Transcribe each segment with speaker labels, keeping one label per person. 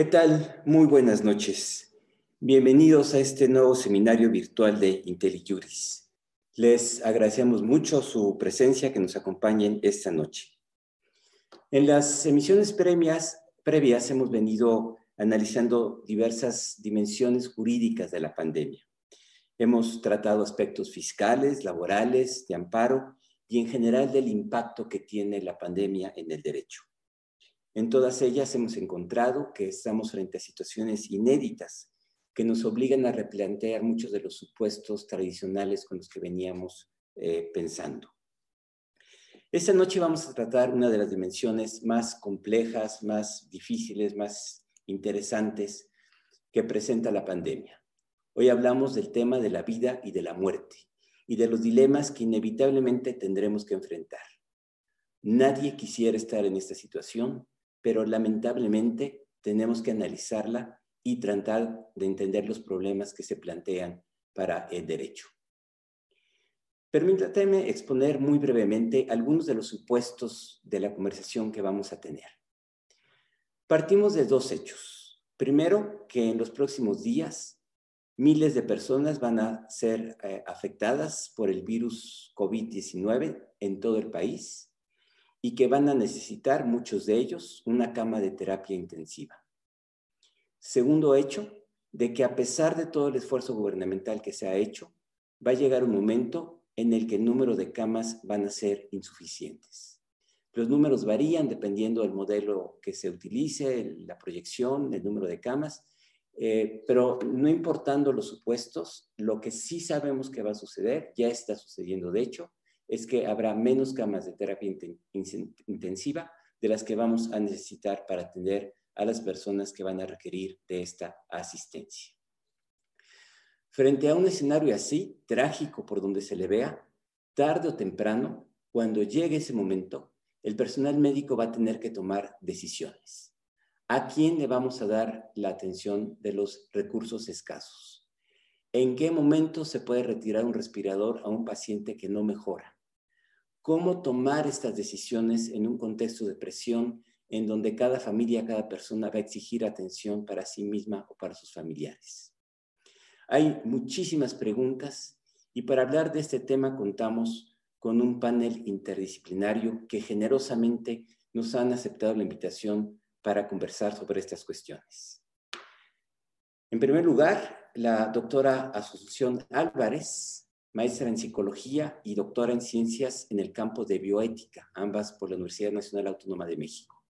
Speaker 1: ¿Qué tal? Muy buenas noches. Bienvenidos a este nuevo seminario virtual de IntelliJuris. Les agradecemos mucho su presencia que nos acompañen esta noche. En las emisiones previas, previas hemos venido analizando diversas dimensiones jurídicas de la pandemia. Hemos tratado aspectos fiscales, laborales, de amparo y en general del impacto que tiene la pandemia en el derecho. En todas ellas hemos encontrado que estamos frente a situaciones inéditas que nos obligan a replantear muchos de los supuestos tradicionales con los que veníamos eh, pensando. Esta noche vamos a tratar una de las dimensiones más complejas, más difíciles, más interesantes que presenta la pandemia. Hoy hablamos del tema de la vida y de la muerte y de los dilemas que inevitablemente tendremos que enfrentar. Nadie quisiera estar en esta situación, pero lamentablemente tenemos que analizarla y tratar de entender los problemas que se plantean para el derecho. Permítanme exponer muy brevemente algunos de los supuestos de la conversación que vamos a tener. Partimos de dos hechos. Primero, que en los próximos días miles de personas van a ser eh, afectadas por el virus COVID-19 en todo el país y que van a necesitar, muchos de ellos, una cama de terapia intensiva. Segundo hecho, de que a pesar de todo el esfuerzo gubernamental que se ha hecho, va a llegar un momento en el que el número de camas van a ser insuficientes. Los números varían dependiendo del modelo que se utilice, la proyección, el número de camas, eh, pero no importando los supuestos, lo que sí sabemos que va a suceder, ya está sucediendo de hecho, es que habrá menos camas de terapia intensiva de las que vamos a necesitar para atender a las personas que van a requerir de esta asistencia. Frente a un escenario así, trágico por donde se le vea, tarde o temprano, cuando llegue ese momento, el personal médico va a tener que tomar decisiones. ¿A quién le vamos a dar la atención de los recursos escasos? ¿En qué momento se puede retirar un respirador a un paciente que no mejora? Cómo tomar estas decisiones en un contexto de presión en donde cada familia, cada persona va a exigir atención para sí misma o para sus familiares. Hay muchísimas preguntas y para hablar de este tema contamos con un panel interdisciplinario que generosamente nos han aceptado la invitación para conversar sobre estas cuestiones. En primer lugar, la doctora Asunción Álvarez, maestra en psicología y doctora en ciencias en el campo de bioética, ambas por la Universidad Nacional Autónoma de México.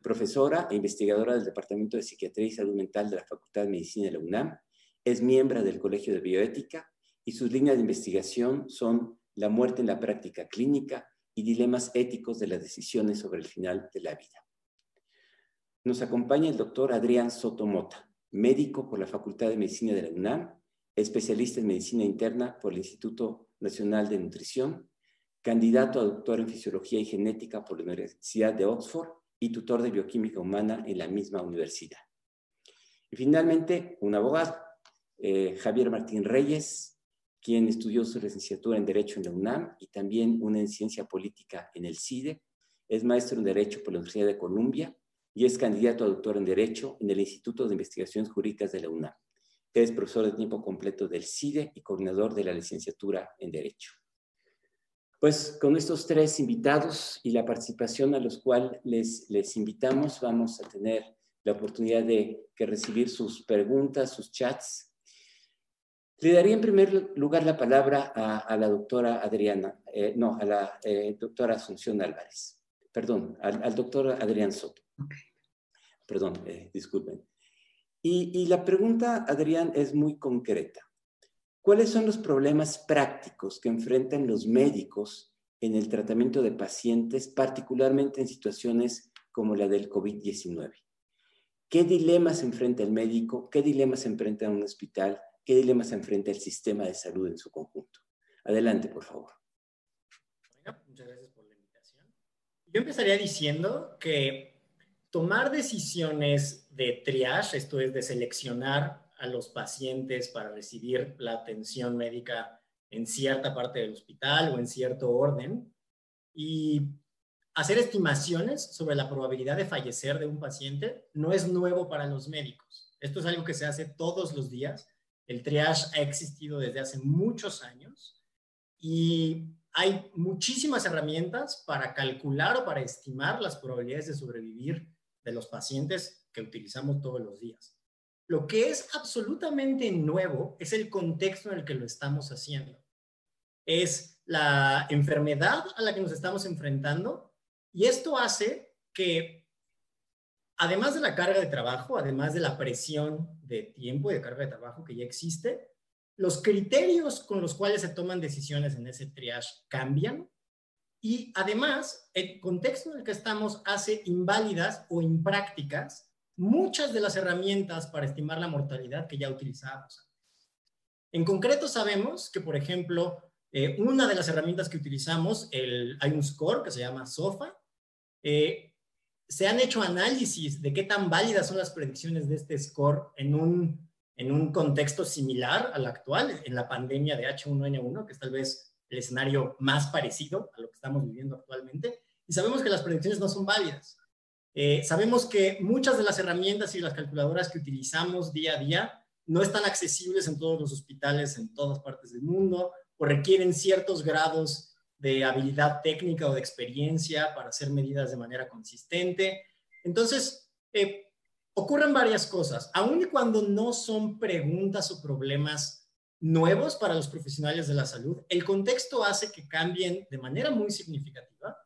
Speaker 1: Profesora e investigadora del Departamento de Psiquiatría y Salud Mental de la Facultad de Medicina de la UNAM, es miembro del Colegio de Bioética y sus líneas de investigación son la muerte en la práctica clínica y dilemas éticos de las decisiones sobre el final de la vida. Nos acompaña el doctor Adrián Sotomota, médico por la Facultad de Medicina de la UNAM especialista en medicina interna por el Instituto Nacional de Nutrición, candidato a doctor en fisiología y genética por la Universidad de Oxford y tutor de bioquímica humana en la misma universidad. Y finalmente, un abogado, eh, Javier Martín Reyes, quien estudió su licenciatura en Derecho en la UNAM y también una en Ciencia Política en el CIDE. Es maestro en Derecho por la Universidad de Columbia y es candidato a doctor en Derecho en el Instituto de Investigaciones Jurídicas de la UNAM es profesor de tiempo completo del CIDE y coordinador de la licenciatura en Derecho. Pues con estos tres invitados y la participación a los cuales les, les invitamos, vamos a tener la oportunidad de que recibir sus preguntas, sus chats. Le daría en primer lugar la palabra a, la doctora Adriana, eh, no, a la eh, doctora Asunción Álvarez, perdón, al, doctor Adrián Soto. Perdón, eh, disculpen. Y, la pregunta, Adrián, es muy concreta. ¿Cuáles son los problemas prácticos que enfrentan los médicos en el tratamiento de pacientes, particularmente en situaciones como la del COVID-19? ¿Qué dilemas enfrenta el médico? ¿Qué dilemas enfrenta un hospital? ¿Qué dilemas enfrenta el sistema de salud en su conjunto? Adelante, por favor.
Speaker 2: Muchas gracias por la invitación. Yo empezaría diciendo que tomar decisiones de triage, esto es de seleccionar a los pacientes para recibir la atención médica en cierta parte del hospital o en cierto orden, y hacer estimaciones sobre la probabilidad de fallecer de un paciente no es nuevo para los médicos. Esto es algo que se hace todos los días. El triage ha existido desde hace muchos años y hay muchísimas herramientas para calcular o para estimar las probabilidades de sobrevivir de los pacientes que utilizamos todos los días. Lo que es absolutamente nuevo es el contexto en el que lo estamos haciendo. Es la enfermedad a la que nos estamos enfrentando y esto hace que, además de la carga de trabajo, además de la presión de tiempo y de carga de trabajo que ya existe, los criterios con los cuales se toman decisiones en ese triage cambian y además el contexto en el que estamos hace inválidas o imprácticas muchas de las herramientas para estimar la mortalidad que ya utilizábamos. En concreto sabemos que, por ejemplo, eh, una de las herramientas que utilizamos, el, hay un score que se llama SOFA, eh, se han hecho análisis de qué tan válidas son las predicciones de este score en un, en un contexto similar al actual, en la pandemia de H1N1, que es tal vez el escenario más parecido a lo que estamos viviendo actualmente, y sabemos que las predicciones no son válidas. Eh, sabemos que muchas de las herramientas y las calculadoras que utilizamos día a día no están accesibles en todos los hospitales en todas partes del mundo o requieren ciertos grados de habilidad técnica o de experiencia para hacer medidas de manera consistente. Entonces, eh, ocurren varias cosas, aun y cuando no son preguntas o problemas nuevos para los profesionales de la salud, el contexto hace que cambien de manera muy significativa.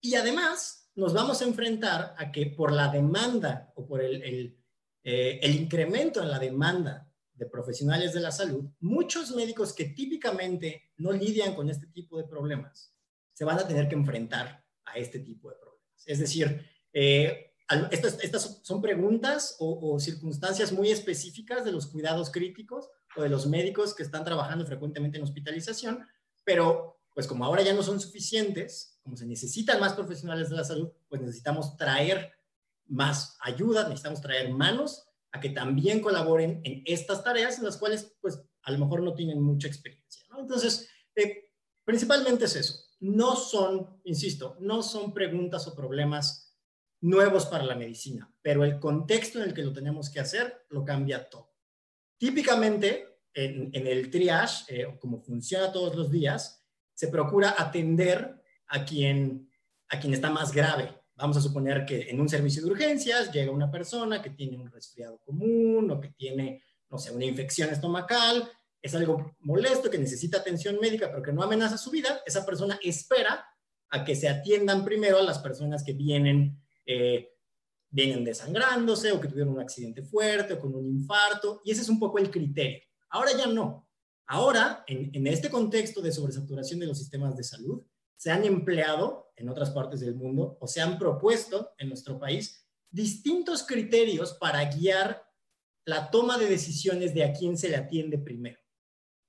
Speaker 2: Y además, nos vamos a enfrentar a que por la demanda o por el, eh, el incremento en la demanda de profesionales de la salud, muchos médicos que típicamente no lidian con este tipo de problemas se van a tener que enfrentar a este tipo de problemas. Es decir, eh, estas, son preguntas o, circunstancias muy específicas de los cuidados críticos o de los médicos que están trabajando frecuentemente en hospitalización, pero pues como ahora ya no son suficientes, como se necesitan más profesionales de la salud, pues necesitamos traer más ayuda, necesitamos traer manos a que también colaboren en estas tareas en las cuales, pues, a lo mejor no tienen mucha experiencia. Entonces, eh, principalmente es eso. No son, insisto, no son preguntas o problemas nuevos para la medicina, pero el contexto en el que lo tenemos que hacer lo cambia todo. Típicamente, en, el triage, eh, como funciona todos los días, se procura atender a quien, a quien está más grave, Vamos a suponer que en un servicio de urgencias llega una persona que tiene un resfriado común o que tiene, no sé, una infección estomacal, es algo molesto, que necesita atención médica, pero que no amenaza su vida, esa persona espera a que se atiendan primero a las personas que vienen, eh, vienen desangrándose o que tuvieron un accidente fuerte o con un infarto, y ese es un poco el criterio. Ahora ya no. Ahora, en, en este contexto de sobresaturación de los sistemas de salud, se han empleado en otras partes del mundo o se han propuesto en nuestro país distintos criterios para guiar la toma de decisiones de a quién se le atiende primero.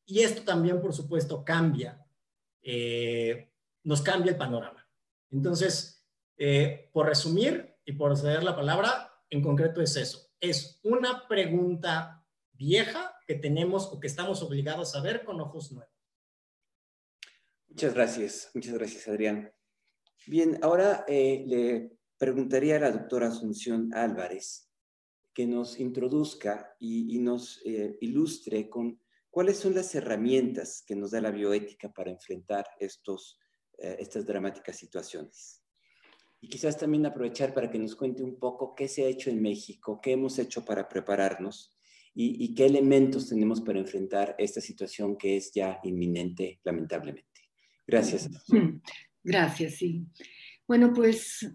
Speaker 2: Y esto también, por supuesto, cambia, eh, nos cambia el panorama. Entonces, eh, por resumir y por ceder la palabra, en concreto es eso. Es una pregunta vieja que tenemos o que estamos obligados a ver con ojos nuevos.
Speaker 1: Muchas gracias, muchas gracias, Adrián. Bien, ahora eh, le preguntaría a la doctora Asunción Álvarez que nos introduzca y, nos eh, ilustre con cuáles son las herramientas que nos da la bioética para enfrentar estos, estas dramáticas situaciones. Y quizás también aprovechar para que nos cuente un poco qué se ha hecho en México, qué hemos hecho para prepararnos y, qué elementos tenemos para enfrentar esta situación que es ya inminente, lamentablemente. Gracias.
Speaker 3: Gracias, sí. Bueno, pues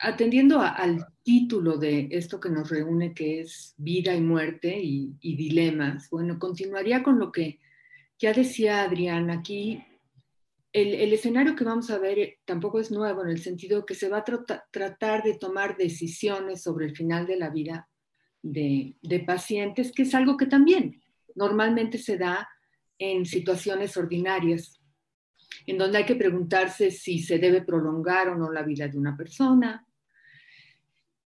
Speaker 3: atendiendo al título de esto que nos reúne, que es vida y muerte y, y, dilemas, bueno, continuaría con lo que ya decía Adrián. Aquí el, escenario que vamos a ver tampoco es nuevo en el sentido que se va a tra tratar de tomar decisiones sobre el final de la vida de pacientes, que es algo que también normalmente se da en situaciones ordinarias en donde hay que preguntarse si se debe prolongar o no la vida de una persona,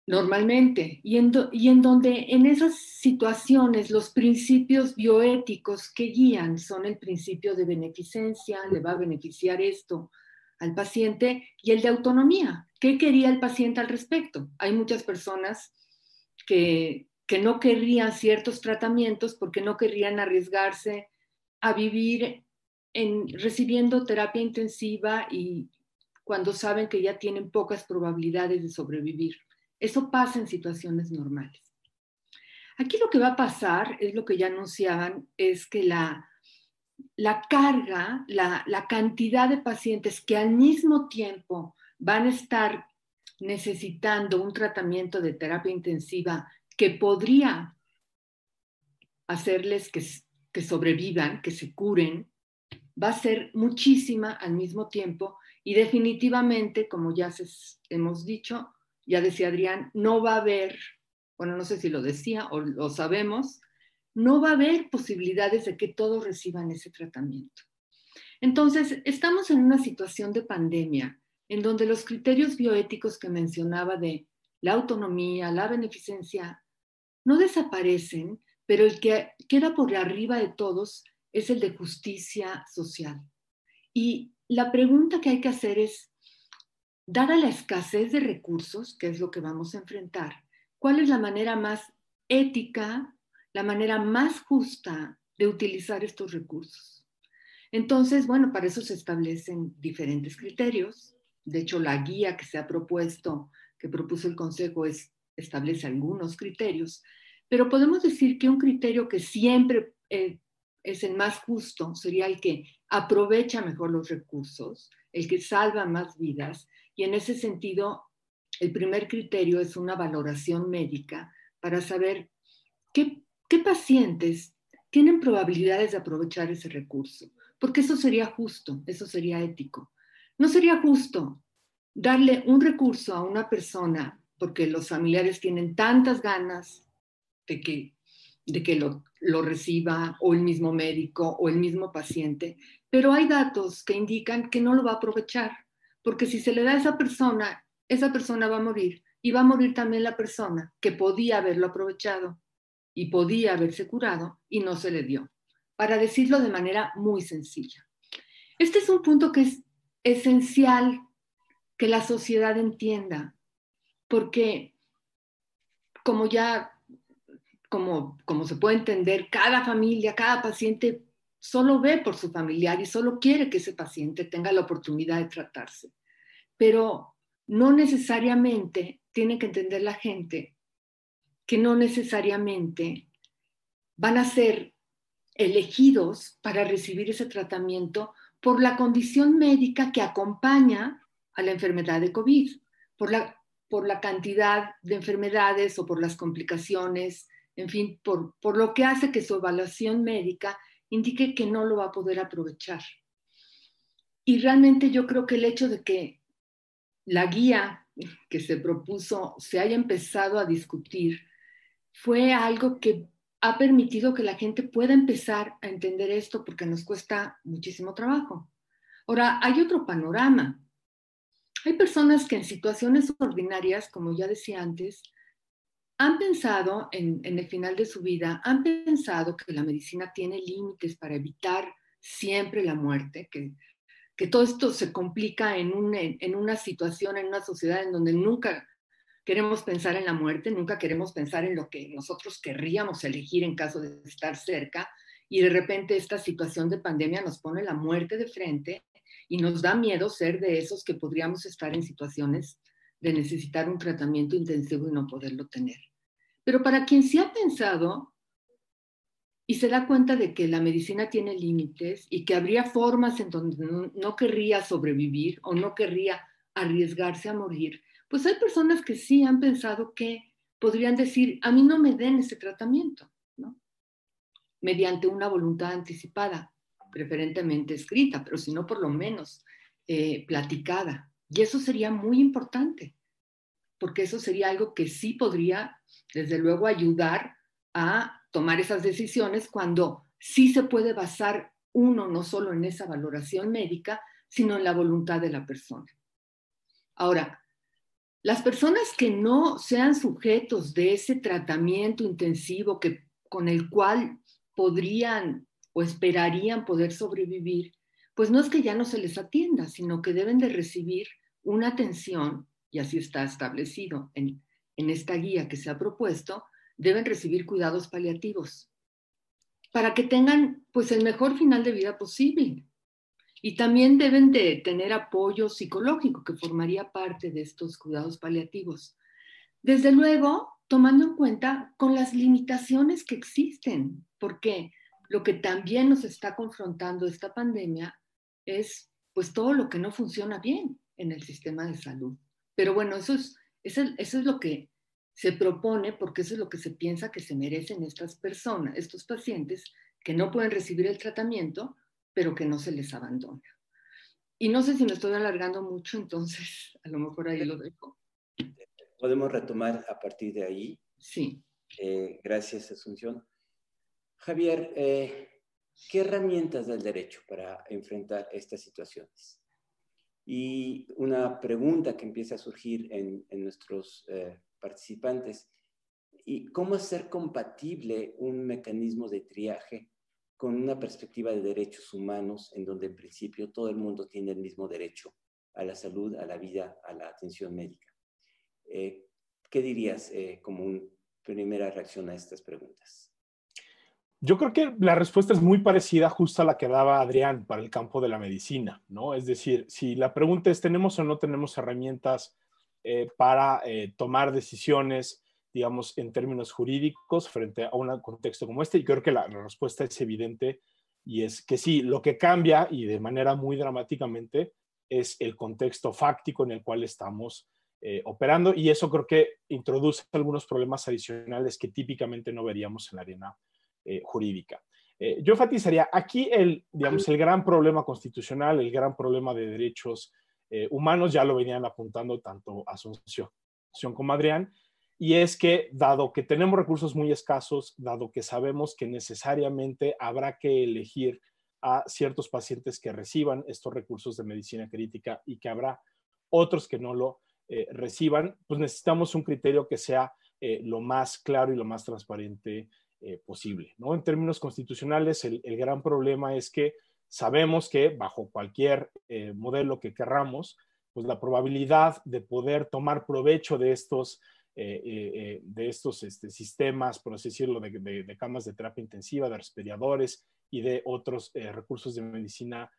Speaker 3: normalmente, y en, y en donde en esas situaciones los principios bioéticos que guían son el principio de beneficencia, le va a beneficiar esto al paciente y el de autonomía. ¿Qué quería el paciente al respecto? Hay muchas personas que, que no querrían ciertos tratamientos porque no querrían arriesgarse a vivir en, recibiendo terapia intensiva y cuando saben que ya tienen pocas probabilidades de sobrevivir. Eso pasa en situaciones normales. Aquí lo que va a pasar, es lo que ya anunciaban, es que la, la carga, la, la cantidad de pacientes que al mismo tiempo van a estar necesitando un tratamiento de terapia intensiva que podría hacerles que, que sobrevivan, que se curen, va a ser muchísima al mismo tiempo y definitivamente, como ya hemos dicho, ya decía Adrián, no va a haber, bueno, no sé si lo decía o lo sabemos, no va a haber posibilidades de que todos reciban ese tratamiento. Entonces, estamos en una situación de pandemia en donde los criterios bioéticos que mencionaba de la autonomía, la beneficencia, no desaparecen, pero el que queda por arriba de todos es el de justicia social. Y la pregunta que hay que hacer es, dada la escasez de recursos, que es lo que vamos a enfrentar, ¿cuál es la manera más ética, la manera más justa de utilizar estos recursos? Entonces, bueno, para eso se establecen diferentes criterios. De hecho, la guía que se ha propuesto, que propuso el Consejo, es, establece algunos criterios, pero podemos decir que un criterio que siempre eh, es el más justo, sería el que aprovecha mejor los recursos, el que salva más vidas. Y en ese sentido, el primer criterio es una valoración médica para saber qué, pacientes tienen probabilidades de aprovechar ese recurso, porque eso sería justo, eso sería ético. No sería justo darle un recurso a una persona porque los familiares tienen tantas ganas de que, de que lo, lo reciba o el mismo médico o el mismo paciente, pero hay datos que indican que no lo va a aprovechar, porque si se le da a esa persona, esa persona va a morir y va a morir también la persona que podía haberlo aprovechado y podía haberse curado y no se le dio, para decirlo de manera muy sencilla. Este es un punto que es esencial que la sociedad entienda, porque como ya como, como se puede entender, cada familia, cada paciente solo ve por su familiar y solo quiere que ese paciente tenga la oportunidad de tratarse. Pero no necesariamente tiene que entender la gente que no necesariamente van a ser elegidos para recibir ese tratamiento por la condición médica que acompaña a la enfermedad de COVID, por la, por la cantidad de enfermedades o por las complicaciones en fin, por, por lo que hace que su evaluación médica indique que no lo va a poder aprovechar. Y realmente yo creo que el hecho de que la guía que se propuso se haya empezado a discutir fue algo que ha permitido que la gente pueda empezar a entender esto porque nos cuesta muchísimo trabajo. Ahora, hay otro panorama. Hay personas que en situaciones ordinarias, como ya decía antes, han pensado en, el final de su vida, han pensado que la medicina tiene límites para evitar siempre la muerte, que, que todo esto se complica en, en una situación, en una sociedad en donde nunca queremos pensar en la muerte, nunca queremos pensar en lo que nosotros querríamos elegir en caso de estar cerca, y de repente esta situación de pandemia nos pone la muerte de frente y nos da miedo ser de esos que podríamos estar en situaciones de necesitar un tratamiento intensivo y no poderlo tener. Pero para quien se ha pensado y se da cuenta de que la medicina tiene límites y que habría formas en donde no, querría sobrevivir o no querría arriesgarse a morir, pues hay personas que sí han pensado que podrían decir, a mí no me den ese tratamiento, ¿no? Mediante una voluntad anticipada, preferentemente escrita, pero si no, por lo menos eh, platicada. Y eso sería muy importante, porque eso sería algo que sí podría, desde luego, ayudar a tomar esas decisiones cuando sí se puede basar uno no solo en esa valoración médica, sino en la voluntad de la persona. Ahora, las personas que no sean sujetos de ese tratamiento intensivo que, con el cual podrían o esperarían poder sobrevivir, pues no es que ya no se les atienda, sino que deben de recibir una atención, y así está establecido en, en esta guía que se ha propuesto, deben recibir cuidados paliativos para que tengan pues el mejor final de vida posible. Y también deben de tener apoyo psicológico que formaría parte de estos cuidados paliativos. Desde luego, tomando en cuenta con las limitaciones que existen, porque lo que también nos está confrontando esta pandemia es pues todo lo que no funciona bien en el sistema de salud. Pero bueno, eso es, eso, es lo que se propone porque eso es lo que se piensa que se merecen estas personas, estos pacientes que no pueden recibir el tratamiento, pero que no se les abandona. Y no sé si me estoy alargando mucho, entonces a lo mejor ahí lo dejo.
Speaker 1: Podemos retomar a partir de ahí.
Speaker 3: Sí.
Speaker 1: Eh, gracias, Asunción. Javier, eh, ¿qué herramientas del derecho para enfrentar estas situaciones? Y una pregunta que empieza a surgir en, nuestros eh, participantes, ¿y cómo hacer compatible un mecanismo de triaje con una perspectiva de derechos humanos en donde en principio todo el mundo tiene el mismo derecho a la salud, a la vida, a la atención médica? Eh, ¿Qué dirías como una primera reacción a estas preguntas?
Speaker 4: Yo creo que la respuesta es muy parecida justo a la que daba Adrián para el campo de la medicina, ¿no? Es decir, si la pregunta es, ¿tenemos o no tenemos herramientas eh, para eh, tomar decisiones, digamos, en términos jurídicos frente a un contexto como este? Y creo que la, respuesta es evidente y es que sí, lo que cambia y de manera muy dramáticamente es el contexto fáctico en el cual estamos eh, operando y eso creo que introduce algunos problemas adicionales que típicamente no veríamos en la arena eh, jurídica. Eh, yo enfatizaría aquí el, digamos, el gran problema constitucional, el gran problema de derechos eh, humanos, ya lo venían apuntando tanto Asunción como Adrián, y es que dado que tenemos recursos muy escasos, dado que sabemos que necesariamente habrá que elegir a ciertos pacientes que reciban estos recursos de medicina crítica y que habrá otros que no lo reciban, pues necesitamos un criterio que sea lo más claro y lo más transparente eh, posible. ¿no? En términos constitucionales, el, gran problema es que sabemos que bajo cualquier eh, modelo que querramos, pues la probabilidad de poder tomar provecho de estos, eh, de estos este, sistemas, por así decirlo, de, camas de terapia intensiva, de respiradores y de otros recursos de medicina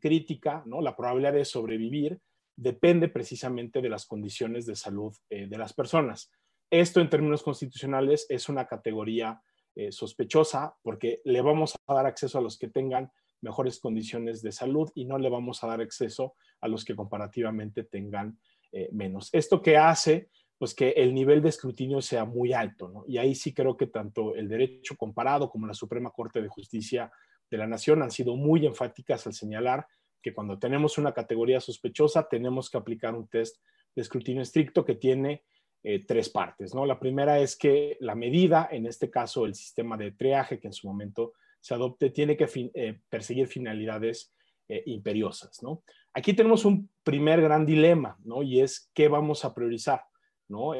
Speaker 4: crítica, ¿no? la probabilidad de sobrevivir depende precisamente de las condiciones de salud de las personas. Esto en términos constitucionales es una categoría eh, sospechosa porque le vamos a dar acceso a los que tengan mejores condiciones de salud y no le vamos a dar acceso a los que comparativamente tengan eh, menos. Esto que hace pues que el nivel de escrutinio sea muy alto, ¿no? Y ahí sí creo que tanto el derecho comparado como la Suprema Corte de Justicia de la Nación han sido muy enfáticas al señalar que cuando tenemos una categoría sospechosa tenemos que aplicar un test de escrutinio estricto que tiene eh, tres partes. ¿no? La primera es que la medida, en este caso el sistema de triaje que en su momento se adopte, tiene que eh, perseguir finalidades eh, imperiosas. ¿no? Aquí tenemos un primer gran dilema, ¿no? y es qué vamos a priorizar. ¿no?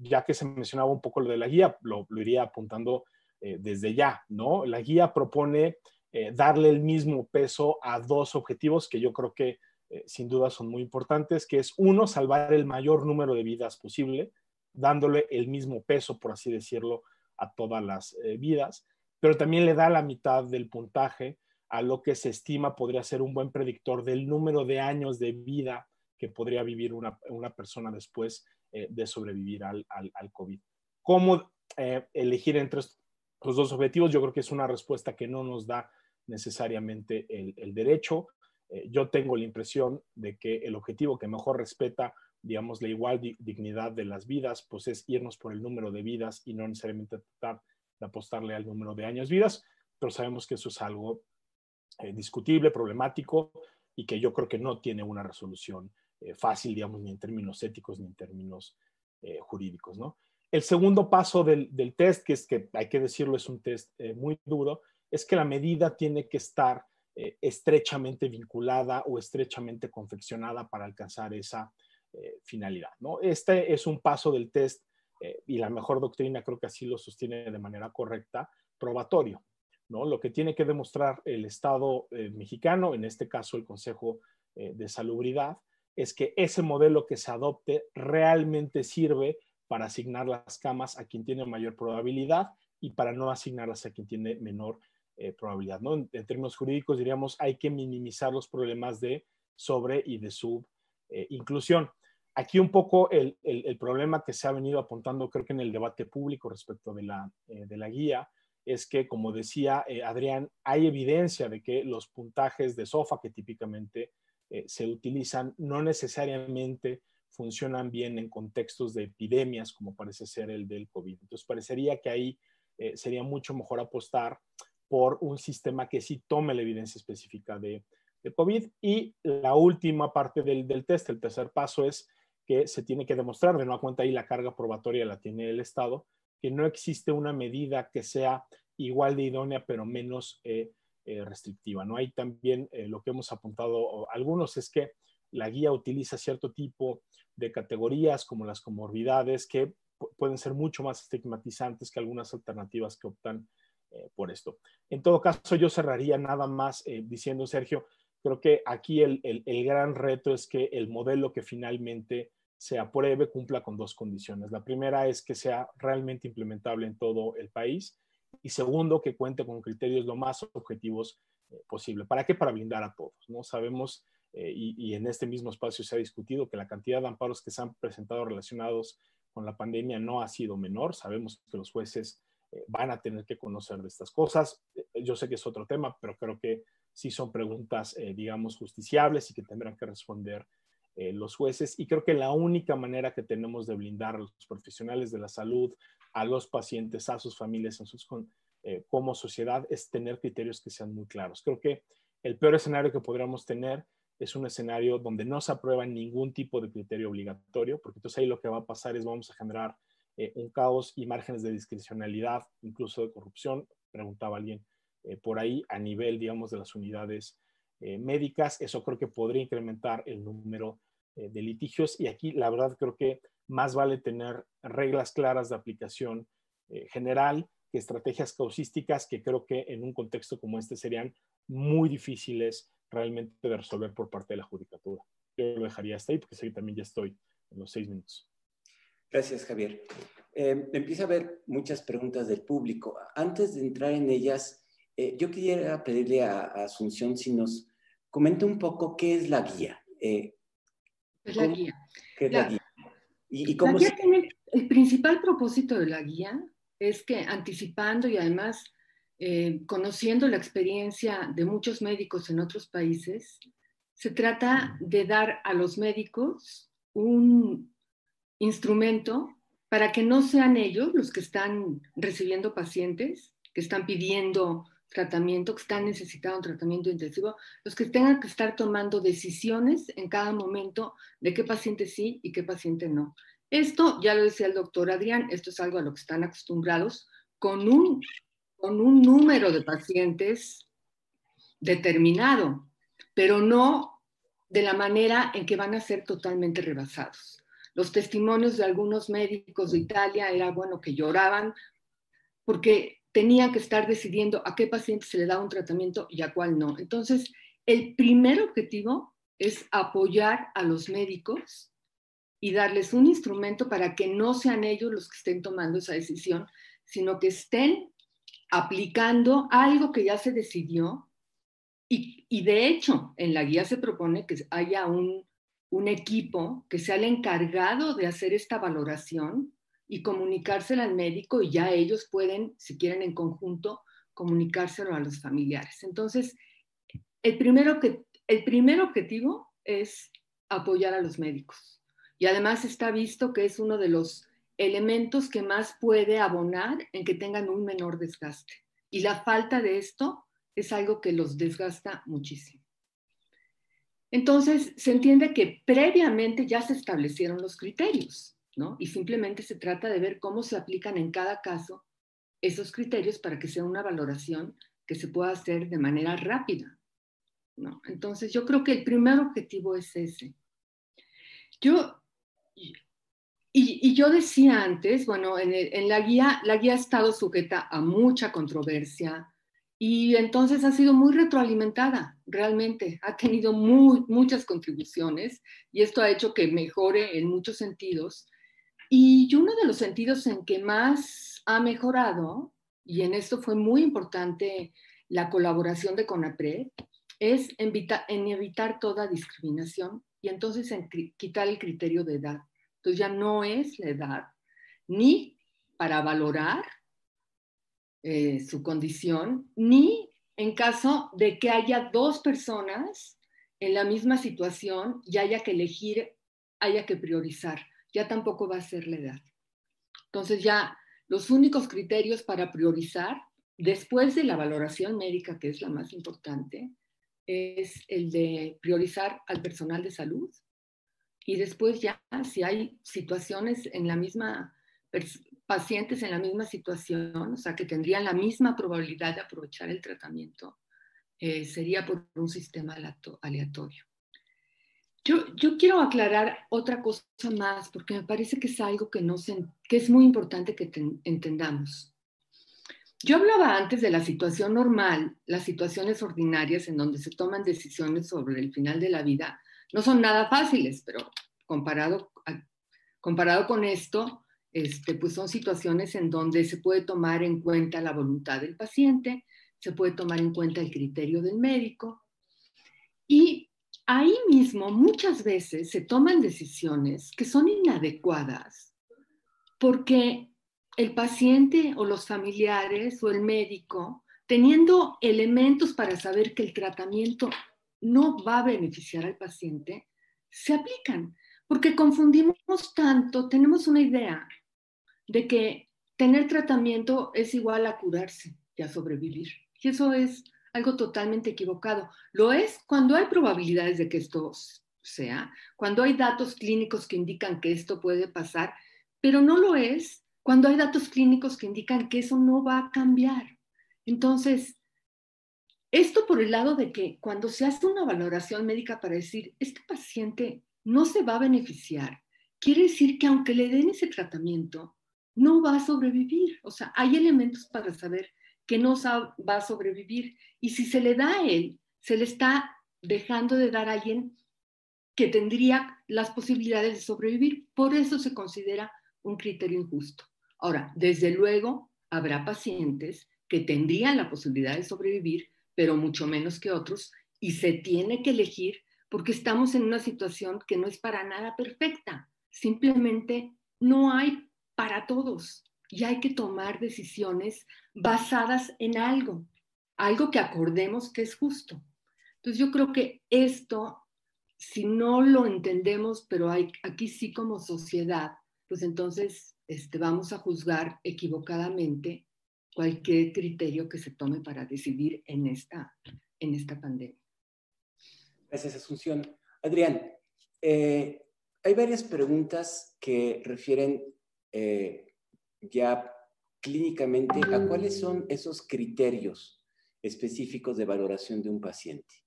Speaker 4: ya que se mencionaba un poco lo de la guía, lo, lo iría apuntando desde ya. ¿no? La guía propone darle el mismo peso a dos objetivos que yo creo que eh, sin duda son muy importantes, que es uno, salvar el mayor número de vidas posible, dándole el mismo peso, por así decirlo, a todas las eh, vidas, pero también le da la mitad del puntaje a lo que se estima podría ser un buen predictor del número de años de vida que podría vivir una, persona después eh, de sobrevivir al, COVID. ¿Cómo elegir entre los dos objetivos? Yo creo que es una respuesta que no nos da necesariamente el derecho. Eh, yo tengo la impresión de que el objetivo que mejor respeta, digamos, la igual dignidad de las vidas, pues es irnos por el número de vidas y no necesariamente tratar de apostarle al número de años vidas, pero sabemos que eso es algo eh, discutible, problemático y que yo creo que no tiene una resolución eh, fácil, digamos, ni en términos éticos ni en términos jurídicos, ¿no? El segundo paso del, del, test, que es que hay que decirlo, es un test muy duro, es que la medida tiene que estar eh, estrechamente vinculada o estrechamente confeccionada para alcanzar esa eh, finalidad. ¿no? Este es un paso del test eh, y la mejor doctrina creo que así lo sostiene de manera correcta, probatorio. ¿no? Lo que tiene que demostrar el Estado mexicano, en este caso el Consejo de Salubridad, es que ese modelo que se adopte realmente sirve para asignar las camas a quien tiene mayor probabilidad y para no asignarlas a quien tiene menor eh, probabilidad. ¿no? En, términos jurídicos diríamos hay que minimizar los problemas de sobre y de sub inclusión. Aquí un poco el, problema que se ha venido apuntando, creo que en el debate público respecto de la, de la guía, es que, como decía eh, Adrián, hay evidencia de que los puntajes de SOFA que típicamente eh, se utilizan no necesariamente funcionan bien en contextos de epidemias, como parece ser el del COVID. Entonces, parecería que ahí eh, sería mucho mejor apostar por un sistema que sí tome la evidencia específica de, COVID. Y la última parte del, del test, el tercer paso es que se tiene que demostrar, de no cuenta ahí la carga probatoria la tiene el Estado, que no existe una medida que sea igual de idónea, pero menos eh, eh, restrictiva. ¿no? Hay también eh, lo que hemos apuntado algunos es que la guía utiliza cierto tipo de categorías como las comorbidades que pueden ser mucho más estigmatizantes que algunas alternativas que optan por esto. En todo caso, yo cerraría nada más diciendo, Sergio, creo que aquí el, el gran reto es que el modelo que finalmente se apruebe cumpla con dos condiciones. La primera es que sea realmente implementable en todo el país y segundo, que cuente con criterios lo más objetivos eh, posible. ¿Para qué? Para blindar a todos. ¿no? Sabemos, eh, y, en este mismo espacio se ha discutido, que la cantidad de amparos que se han presentado relacionados con la pandemia no ha sido menor. Sabemos que los jueces eh, van a tener que conocer de estas cosas. yo sé que es otro tema, pero creo que sí son preguntas, digamos, justiciables y que tendrán que responder eh, los jueces y creo que la única manera que tenemos de blindar a los profesionales de la salud, a los pacientes, a sus familias, a sus, eh, como sociedad, es tener criterios que sean muy claros. Creo que el peor escenario que podríamos tener es un escenario donde no se aprueba ningún tipo de criterio obligatorio, porque entonces ahí lo que va a pasar es vamos a generar eh, un caos y márgenes de discrecionalidad, incluso de corrupción, preguntaba alguien por ahí, a nivel, digamos, de las unidades eh, médicas. Eso creo que podría incrementar el número eh, de litigios y aquí la verdad creo que más vale tener reglas claras de aplicación eh, general que estrategias causísticas que creo que en un contexto como este serían muy difíciles realmente de resolver por parte de la judicatura. Yo lo dejaría hasta ahí porque sé que también ya estoy en los seis minutos.
Speaker 1: Gracias, Javier. empieza a haber muchas preguntas del público. Antes de entrar en ellas, yo quisiera pedirle a Asunción si nos Comenta un poco qué es la guía.
Speaker 3: Eh, es la guía.
Speaker 1: ¿Qué es la, guía?
Speaker 3: ¿Y, cómo el principal propósito de la guía es que anticipando y además eh, conociendo la experiencia de muchos médicos en otros países, se trata de dar a los médicos un instrumento para que no sean ellos los que están recibiendo pacientes, que están pidiendo tratamiento, que están necesitando un tratamiento intensivo, los que tengan que estar tomando decisiones en cada momento de qué paciente sí y qué paciente no. Esto, ya lo decía el doctor Adrián, esto es algo a lo que están acostumbrados con un, con un número de pacientes determinado, pero no de la manera en que van a ser totalmente rebasados. Los testimonios de algunos médicos de Italia era, bueno, que lloraban porque tenía que estar decidiendo a qué paciente se le da un tratamiento y a cuál no. Entonces, el primer objetivo es apoyar a los médicos y darles un instrumento para que no sean ellos los que estén tomando esa decisión, sino que estén aplicando algo que ya se decidió. Y de hecho, en la guía se propone que haya un, un equipo que sea el encargado de hacer esta valoración y comunicárselo al médico y ya ellos pueden, si quieren en conjunto, comunicárselo a los familiares. Entonces, el, primero que, el primer objetivo es apoyar a los médicos. Y además está visto que es uno de los elementos que más puede abonar en que tengan un menor desgaste. Y la falta de esto es algo que los desgasta muchísimo. Entonces, se entiende que previamente ya se establecieron los criterios. Y simplemente se trata de ver cómo se aplican en cada caso esos criterios para que sea una valoración que se pueda hacer de manera rápida, Entonces, yo creo que el primer objetivo es ese. Yo, y, yo decía antes, bueno, en, la guía, la guía ha estado sujeta a mucha controversia Y entonces ha sido muy retroalimentada, realmente. Ha tenido muy, muchas contribuciones y esto ha hecho que mejore en muchos sentidos. Y uno de los sentidos en que más ha mejorado, y en esto fue muy importante la colaboración de CONAPRED, es en, en evitar toda discriminación y entonces en quitar el criterio de edad. Entonces ya no es la edad, ni para valorar eh, su condición, ni en caso de que haya dos personas en la misma situación y haya que elegir, haya que priorizar. Ya tampoco va a ser la edad. Entonces ya los únicos criterios para priorizar, después de la valoración médica, que es la más importante, es el de priorizar al personal de salud y después ya si hay situaciones en la misma pacientes en la misma situación, o sea, que tendrían la misma probabilidad de aprovechar el tratamiento, eh, sería por un sistema aleatorio. Yo, yo, quiero aclarar otra cosa más, porque me parece que es algo que, no que es muy importante que entendamos. Yo hablaba antes de la situación normal, las situaciones ordinarias en donde se toman decisiones sobre el final de la vida, no son nada fáciles, pero comparado, comparado con esto, este, pues son situaciones en donde se puede tomar en cuenta la voluntad del paciente, se puede tomar en cuenta el criterio del médico y ahí mismo muchas veces se toman decisiones que son inadecuadas porque el paciente o los familiares o el médico, teniendo elementos para saber que el tratamiento no va a beneficiar al paciente, se aplican. Porque confundimos tanto, tenemos una idea de que tener tratamiento es igual a curarse y a sobrevivir. Y eso es algo totalmente equivocado. Lo es cuando hay probabilidades de que esto sea, cuando hay datos clínicos que indican que esto puede pasar, pero no lo es cuando hay datos clínicos que indican que eso no va a cambiar. Entonces, esto por el lado de que cuando se hace una valoración médica para decir, este paciente no se va a beneficiar, quiere decir que aunque le den ese tratamiento, no va a sobrevivir. O sea, hay elementos para saber que no va a sobrevivir. Y si se le da a él, se le está dejando de dar a alguien que tendría las posibilidades de sobrevivir. Por eso se considera un criterio injusto. Ahora, desde luego, habrá pacientes que tendrían la posibilidad de sobrevivir, pero mucho menos que otros, y se tiene que elegir porque estamos en una situación que no es para nada perfecta. Simplemente no hay para todos y hay que tomar decisiones basadas en algo, algo que acordemos que es justo. Entonces yo creo que esto, si no lo entendemos, pero hay, aquí sí como sociedad, pues entonces este, vamos a juzgar equivocadamente cualquier criterio que se tome para decidir en esta, en esta pandemia.
Speaker 1: Gracias, Asunción. Adrián, eh, hay varias preguntas que refieren eh, ya clínicamente a cuáles son esos criterios específicos de valoración de un paciente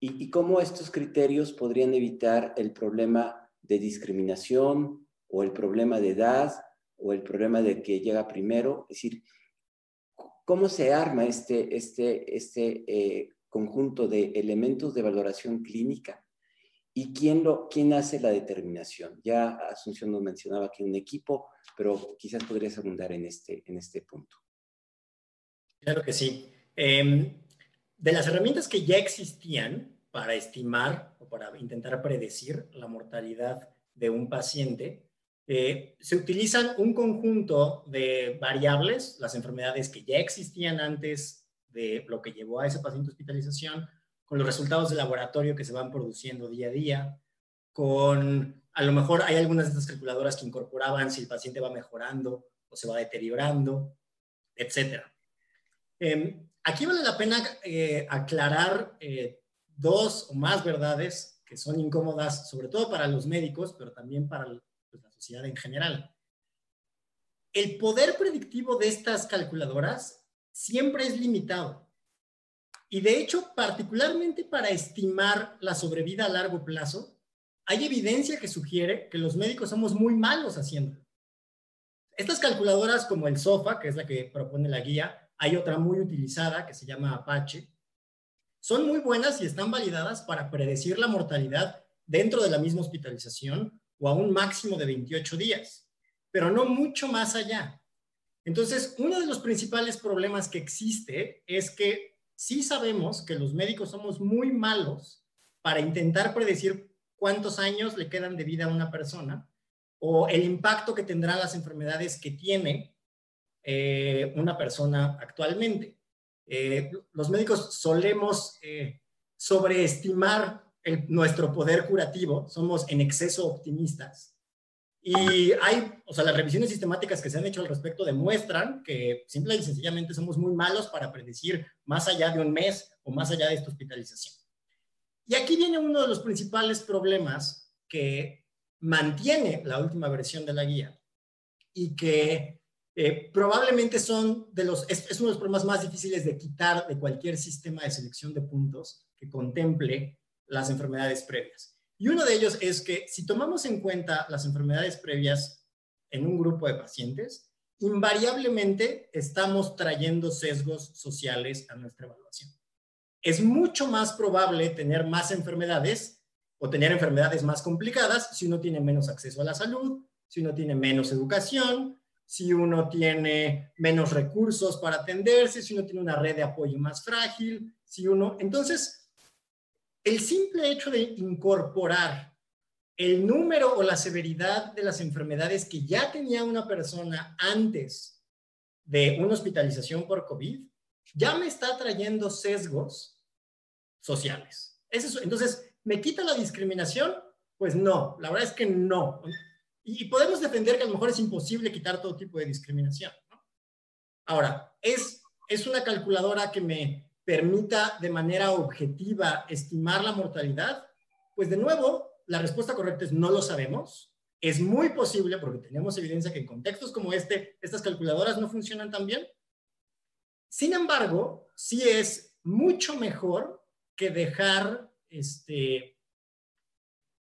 Speaker 1: y, cómo estos criterios podrían evitar el problema de discriminación o el problema de edad o el problema de que llega primero. Es decir, cómo se arma este, este, este eh, conjunto de elementos de valoración clínica ¿Y quién, lo, quién hace la determinación? Ya Asunción nos mencionaba que un equipo, pero quizás podrías abundar en este, en este punto.
Speaker 2: Claro que sí. Em, de las herramientas que ya existían para estimar o para intentar predecir la mortalidad de un paciente, eh, se utilizan un conjunto de variables, las enfermedades que ya existían antes de lo que llevó a ese paciente hospitalización, con los resultados de laboratorio que se van produciendo día a día, con a lo mejor hay algunas de estas calculadoras que incorporaban si el paciente va mejorando o se va deteriorando, etc. Em, aquí vale la pena eh, aclarar eh, dos o más verdades que son incómodas, sobre todo para los médicos, pero también para pues, la sociedad en general. El poder predictivo de estas calculadoras siempre es limitado. Y de hecho, particularmente para estimar la sobrevida a largo plazo, hay evidencia que sugiere que los médicos somos muy malos haciendo. Estas calculadoras como el SOFA, que es la que propone la guía, hay otra muy utilizada que se llama Apache. Son muy buenas y están validadas para predecir la mortalidad dentro de la misma hospitalización o a un máximo de 28 días, pero no mucho más allá. Entonces, uno de los principales problemas que existe es que sí sabemos que los médicos somos muy malos para intentar predecir cuántos años le quedan de vida a una persona o el impacto que tendrán las enfermedades que tiene eh, una persona actualmente. Eh, los médicos solemos eh, sobreestimar nuestro poder curativo, somos en exceso optimistas. Y hay, o sea, las revisiones sistemáticas que se han hecho al respecto demuestran que simple y sencillamente somos muy malos para predecir más allá de un mes o más allá de esta hospitalización. Y aquí viene uno de los principales problemas que mantiene la última versión de la guía y que eh, probablemente son de los, es, es, uno de los problemas más difíciles de quitar de cualquier sistema de selección de puntos que contemple las enfermedades previas. Y uno de ellos es que si tomamos en cuenta las enfermedades previas en un grupo de pacientes, invariablemente estamos trayendo sesgos sociales a nuestra evaluación. Es mucho más probable tener más enfermedades o tener enfermedades más complicadas si uno tiene menos acceso a la salud, si uno tiene menos educación, si uno tiene menos recursos para atenderse, si uno tiene una red de apoyo más frágil, si uno... Entonces, el simple hecho de incorporar el número o la severidad de las enfermedades que ya tenía una persona antes de una hospitalización por COVID, ya me está trayendo sesgos sociales. Entonces, ¿Me quita la discriminación? Pues no, la verdad es que no. Y podemos defender que a lo mejor es imposible quitar todo tipo de discriminación. Ahora, ¿es, ¿es una calculadora que me permita de manera objetiva estimar la mortalidad? Pues de nuevo, la respuesta correcta es no lo sabemos. Es muy posible, porque tenemos evidencia que en contextos como este, estas calculadoras no funcionan tan bien. Sin embargo, sí es mucho mejor que dejar este,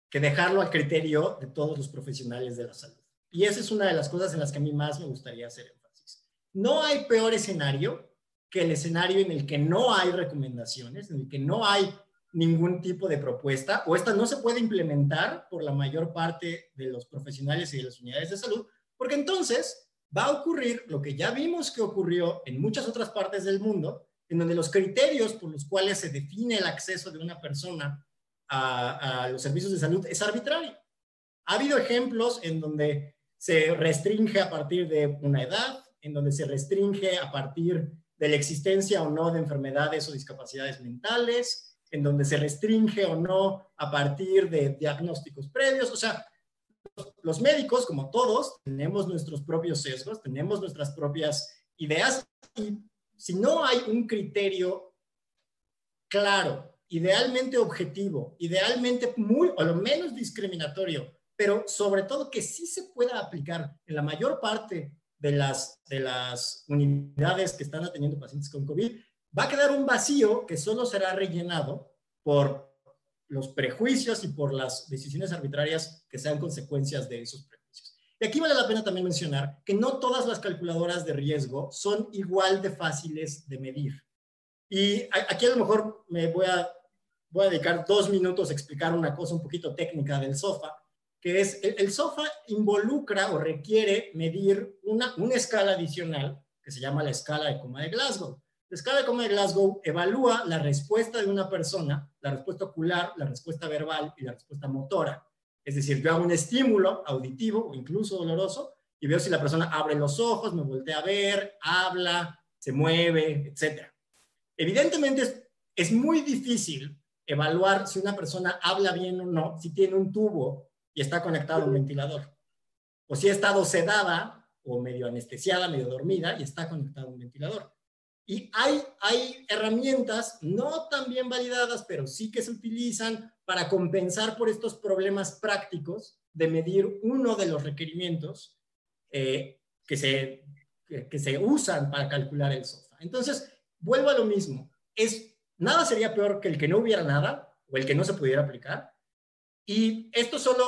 Speaker 2: que dejarlo al criterio de todos los profesionales de la salud. Y esa es una de las cosas en las que a mí más me gustaría hacer énfasis. No hay peor escenario que el escenario en el que no hay recomendaciones, en el que no hay ningún tipo de propuesta o esta no se puede implementar por la mayor parte de los profesionales y de las unidades de salud, porque entonces va a ocurrir lo que ya vimos que ocurrió en muchas otras partes del mundo, en donde los criterios por los cuales se define el acceso de una persona a, los servicios de salud es arbitrario. Ha habido ejemplos en donde se restringe a partir de una edad, en donde se restringe a partir de la existencia o no de enfermedades o discapacidades mentales, en donde se restringe o no a partir de diagnósticos previos. O sea, los médicos, como todos, tenemos nuestros propios sesgos, tenemos nuestras propias ideas y si no hay un criterio claro, idealmente objetivo, idealmente muy o lo menos discriminatorio, pero sobre todo que sí se pueda aplicar en la mayor parte de las, de las unidades que están atendiendo pacientes con COVID, va a quedar un vacío que solo será rellenado por los prejuicios y por las decisiones arbitrarias que sean consecuencias de esos prejuicios. Y aquí vale la pena también mencionar que no todas las calculadoras de riesgo son igual de fáciles de medir. Y aquí a lo mejor me voy a, voy a dedicar dos minutos a explicar una cosa un poquito técnica del SOFA, que es el, SOFA involucra o requiere medir una, una escala adicional que se llama la escala de coma de Glasgow. La escala de coma de Glasgow evalúa la respuesta de una persona, la respuesta ocular, la respuesta verbal y la respuesta motora es decir, yo hago un estímulo auditivo o incluso doloroso y veo si la persona abre los ojos, me voltea a ver, habla, se mueve, etc. Evidentemente es, muy difícil evaluar si una persona habla bien o no si tiene un tubo y está conectado a un ventilador. O si ha estado sedada o medio anestesiada, medio dormida y está conectado a un ventilador. Y hay, hay herramientas no tan bien validadas, pero sí que se utilizan para compensar por estos problemas prácticos de medir uno de los requerimientos eh, que, se, que, se usan para calcular el SOFA. Entonces, vuelvo a lo mismo. Es, nada sería peor que el que no hubiera nada o el que no se pudiera aplicar. Y esto solo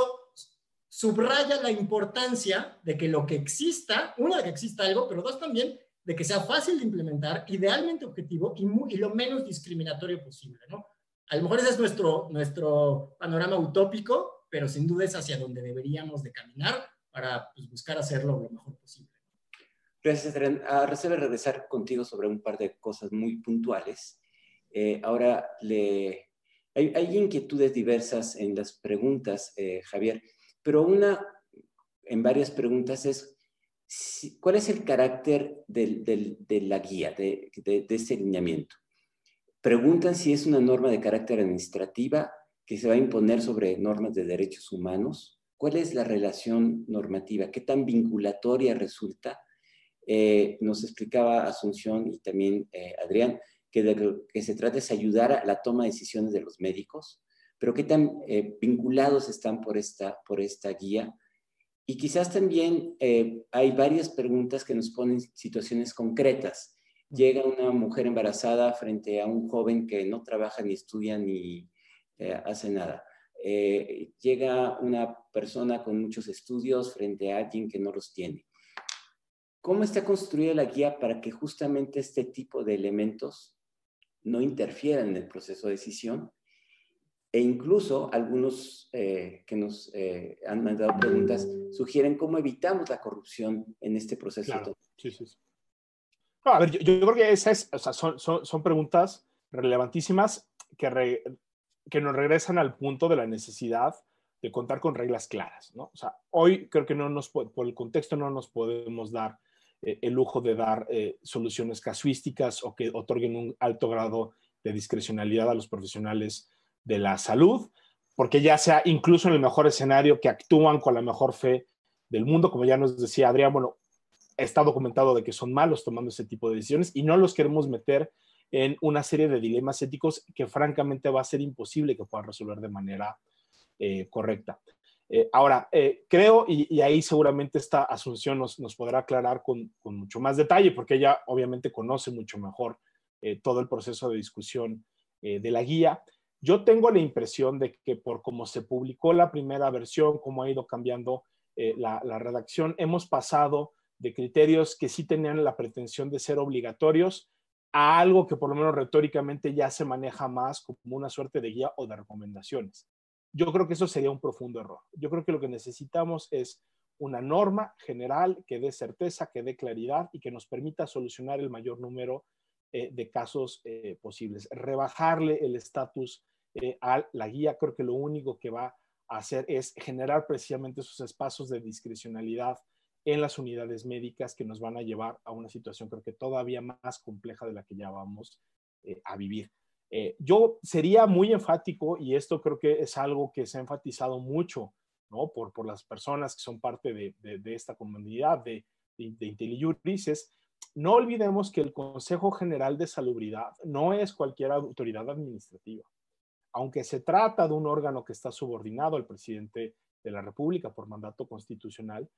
Speaker 2: subraya la importancia de que lo que exista, uno, de que exista algo, pero dos, también de que sea fácil de implementar, idealmente objetivo y, y lo menos discriminatorio posible, ¿no? A lo mejor ese es nuestro, nuestro panorama utópico, pero sin duda es hacia donde deberíamos de caminar para pues, buscar hacerlo lo mejor posible.
Speaker 1: Gracias, Adrián. Ah, regresar contigo sobre un par de cosas muy puntuales. Eh, ahora, le, hay, hay, inquietudes diversas en las preguntas, eh, Javier, pero una en varias preguntas es, ¿cuál es el carácter del, del, de la guía, de, de, de este lineamiento? Preguntan si es una norma de carácter administrativa que se va a imponer sobre normas de derechos humanos. ¿Cuál es la relación normativa? ¿Qué tan vinculatoria resulta? Eh, nos explicaba Asunción y también eh, Adrián que se trata es ayudar a la toma de decisiones de los médicos, pero qué tan eh, vinculados están por esta, por esta guía. Y quizás también hay varias preguntas que nos ponen situaciones concretas. Llega una mujer embarazada frente a un joven que no trabaja ni estudia ni hace nada. llega una persona con muchos estudios frente a alguien que no los tiene ¿Cómo está construida la guía para que justamente este tipo de elementos no interfieran en el proceso de decisión? E incluso algunos eh, que nos eh, han mandado preguntas sugieren cómo evitamos la corrupción en este proceso. sí, sí,
Speaker 4: a ver, yo, creo que esas son, son, preguntas relevantísimas que, que nos regresan al punto de la necesidad de contar con reglas claras, ¿no? O sea, hoy creo que no nos, por el contexto no nos podemos dar el lujo de dar eh, soluciones casuísticas o que otorguen un alto grado de discrecionalidad a los profesionales de la salud, porque ya sea incluso en el mejor escenario que actúan con la mejor fe del mundo, como ya nos decía Adrián, bueno, está documentado de que son malos tomando ese tipo de decisiones y no los queremos meter en una serie de dilemas éticos que francamente va a ser imposible que puedan resolver de manera eh, correcta. Eh, ahora, eh, creo, y, ahí seguramente esta Asunción nos, podrá aclarar con, mucho más detalle, porque ella obviamente conoce mucho mejor eh, todo el proceso de discusión de la guía. Yo tengo la impresión de que por cómo se publicó la primera versión, cómo ha ido cambiando la, la redacción, hemos pasado de criterios que sí tenían la pretensión de ser obligatorios a algo que por lo menos retóricamente ya se maneja más como una suerte de guía o de recomendaciones. Yo creo que eso sería un profundo error. Yo creo que lo que necesitamos es una norma general que dé certeza, que dé claridad y que nos permita solucionar el mayor número eh, de casos eh, posibles. Rebajarle el estatus eh, a la guía, creo que lo único que va a hacer es generar precisamente esos espacios de discrecionalidad en las unidades médicas que nos van a llevar a una situación creo que todavía más compleja de la que ya vamos a vivir. Eh, yo sería muy enfático, y esto creo que es algo que se ha enfatizado mucho ¿no? por, por las personas que son parte de, de, esta comunidad de, de, IntelliJuris, no olvidemos que el Consejo General de Salubridad no es cualquier autoridad administrativa. Aunque se trata de un órgano que está subordinado al presidente de la República por mandato constitucional,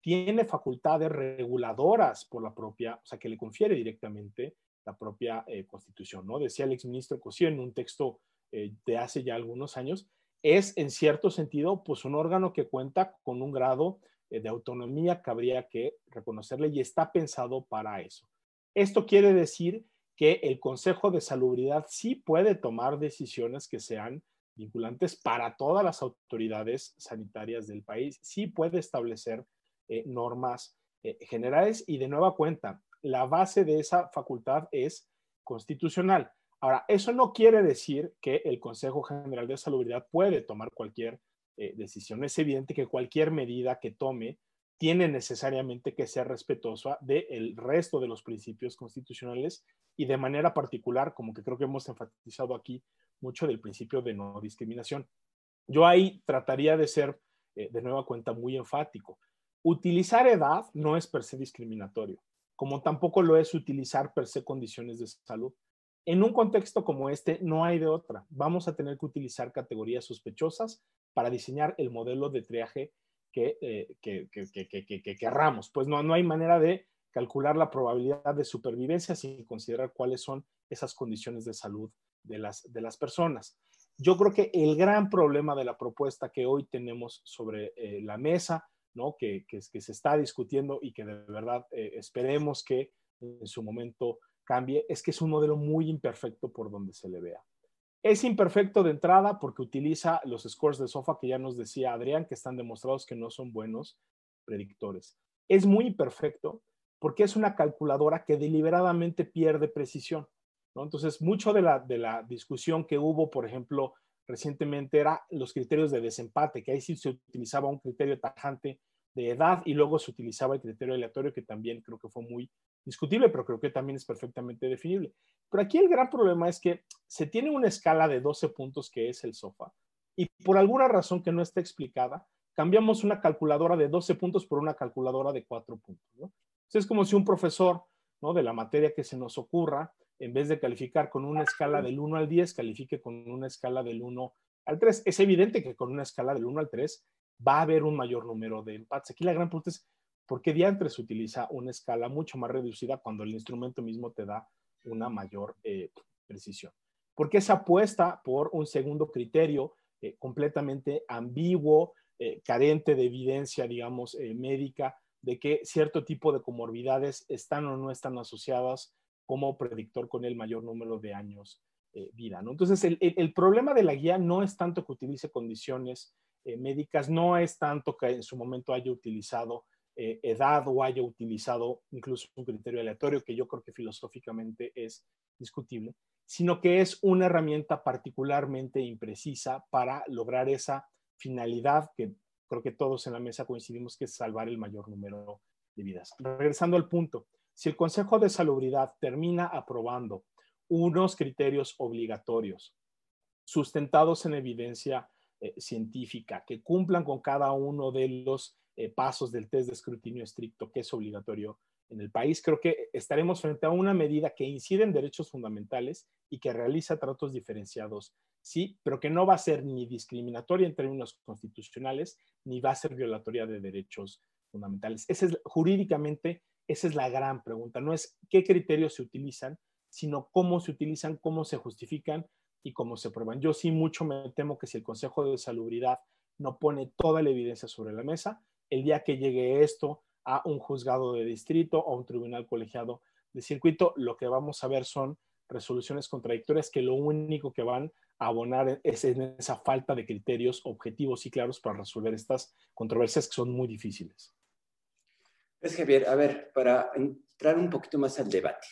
Speaker 4: tiene facultades reguladoras por la propia, o sea, que le confiere directamente la propia eh, constitución, ¿no? Decía el exministro Cosío en un texto eh, de hace ya algunos años, es en cierto sentido pues un órgano que cuenta con un grado eh, de autonomía que habría que reconocerle y está pensado para eso. Esto quiere decir que el Consejo de Salubridad sí puede tomar decisiones que sean vinculantes para todas las autoridades sanitarias del país, sí puede establecer normas generales y de nueva cuenta, la base de esa facultad es constitucional. Ahora, eso no quiere decir que el Consejo General de Salubridad puede tomar cualquier eh, decisión. Es evidente que cualquier medida que tome tiene necesariamente que ser respetuosa del resto de los principios constitucionales y de manera particular, como que creo que hemos enfatizado aquí mucho del principio de no discriminación. Yo ahí trataría de ser, eh, de nueva cuenta, muy enfático. Utilizar edad no es per se discriminatorio como tampoco lo es utilizar per se condiciones de salud. En un contexto como este, no hay de otra. Vamos a tener que utilizar categorías sospechosas para diseñar el modelo de triaje que, eh, que, que, querramos. Pues no, no hay manera de calcular la probabilidad de supervivencia sin considerar cuáles son esas condiciones de salud de las, de las personas. Yo creo que el gran problema de la propuesta que hoy tenemos sobre eh, la mesa ¿no? que, que, se está discutiendo y que de verdad eh, esperemos que en su momento cambie, es que es un modelo muy imperfecto por donde se le vea. Es imperfecto de entrada porque utiliza los scores de SOFA que ya nos decía Adrián, que están demostrados que no son buenos predictores. Es muy imperfecto porque es una calculadora que deliberadamente pierde precisión. Entonces, mucho de la, de la discusión que hubo, por ejemplo, recientemente era los criterios de desempate, que ahí sí se utilizaba un criterio tajante de edad y luego se utilizaba el criterio aleatorio, que también creo que fue muy discutible, pero creo que también es perfectamente definible. Pero aquí el gran problema es que se tiene una escala de 12 puntos que es el SOFA y por alguna razón que no está explicada, cambiamos una calculadora de 12 puntos por una calculadora de 4 puntos. ¿no? es como si un profesor ¿no? de la materia que se nos ocurra, en vez de calificar con una escala del 1 al 10, califique con una escala del 1 al 3. Es evidente que con una escala del 1 al 3 va a haber un mayor número de empates. Aquí la gran pregunta es, ¿por qué diantres utiliza una escala mucho más reducida cuando el instrumento mismo te da una mayor eh, precisión? ¿Por qué se apuesta por un segundo criterio eh, completamente ambiguo, eh, carente de evidencia, digamos, médica, de que cierto tipo de comorbidades están o no están asociadas como predictor con el mayor número de años vida. ¿no? Entonces, el, el, problema de la guía no es tanto que utilice condiciones eh, médicas no es tanto que en su momento haya utilizado eh, edad o haya utilizado incluso un criterio aleatorio, que yo creo que filosóficamente es discutible, sino que es una herramienta particularmente imprecisa para lograr esa finalidad que creo que todos en la mesa coincidimos que es salvar el mayor número de vidas. Regresando al punto, si el Consejo de Salubridad termina aprobando unos criterios obligatorios sustentados en evidencia eh, científica, que cumplan con cada uno de los eh, pasos del test de escrutinio estricto que es obligatorio en el país, creo que estaremos frente a una medida que incide en derechos fundamentales y que realiza tratos diferenciados, sí, pero que no va a ser ni discriminatoria en términos constitucionales, ni va a ser violatoria de derechos fundamentales. Ese es, jurídicamente, esa es la gran pregunta. No es qué criterios se utilizan, sino cómo se utilizan, cómo se justifican y cómo se prueban. Yo sí mucho me temo que si el Consejo de Salubridad no pone toda la evidencia sobre la mesa, el día que llegue esto a un juzgado de distrito o un tribunal colegiado de circuito, lo que vamos a ver son resoluciones contradictorias que lo único que van a abonar es en esa falta de criterios objetivos y claros para resolver estas controversias que son muy difíciles.
Speaker 1: Pues Javier, a ver, para entrar un poquito más al debate.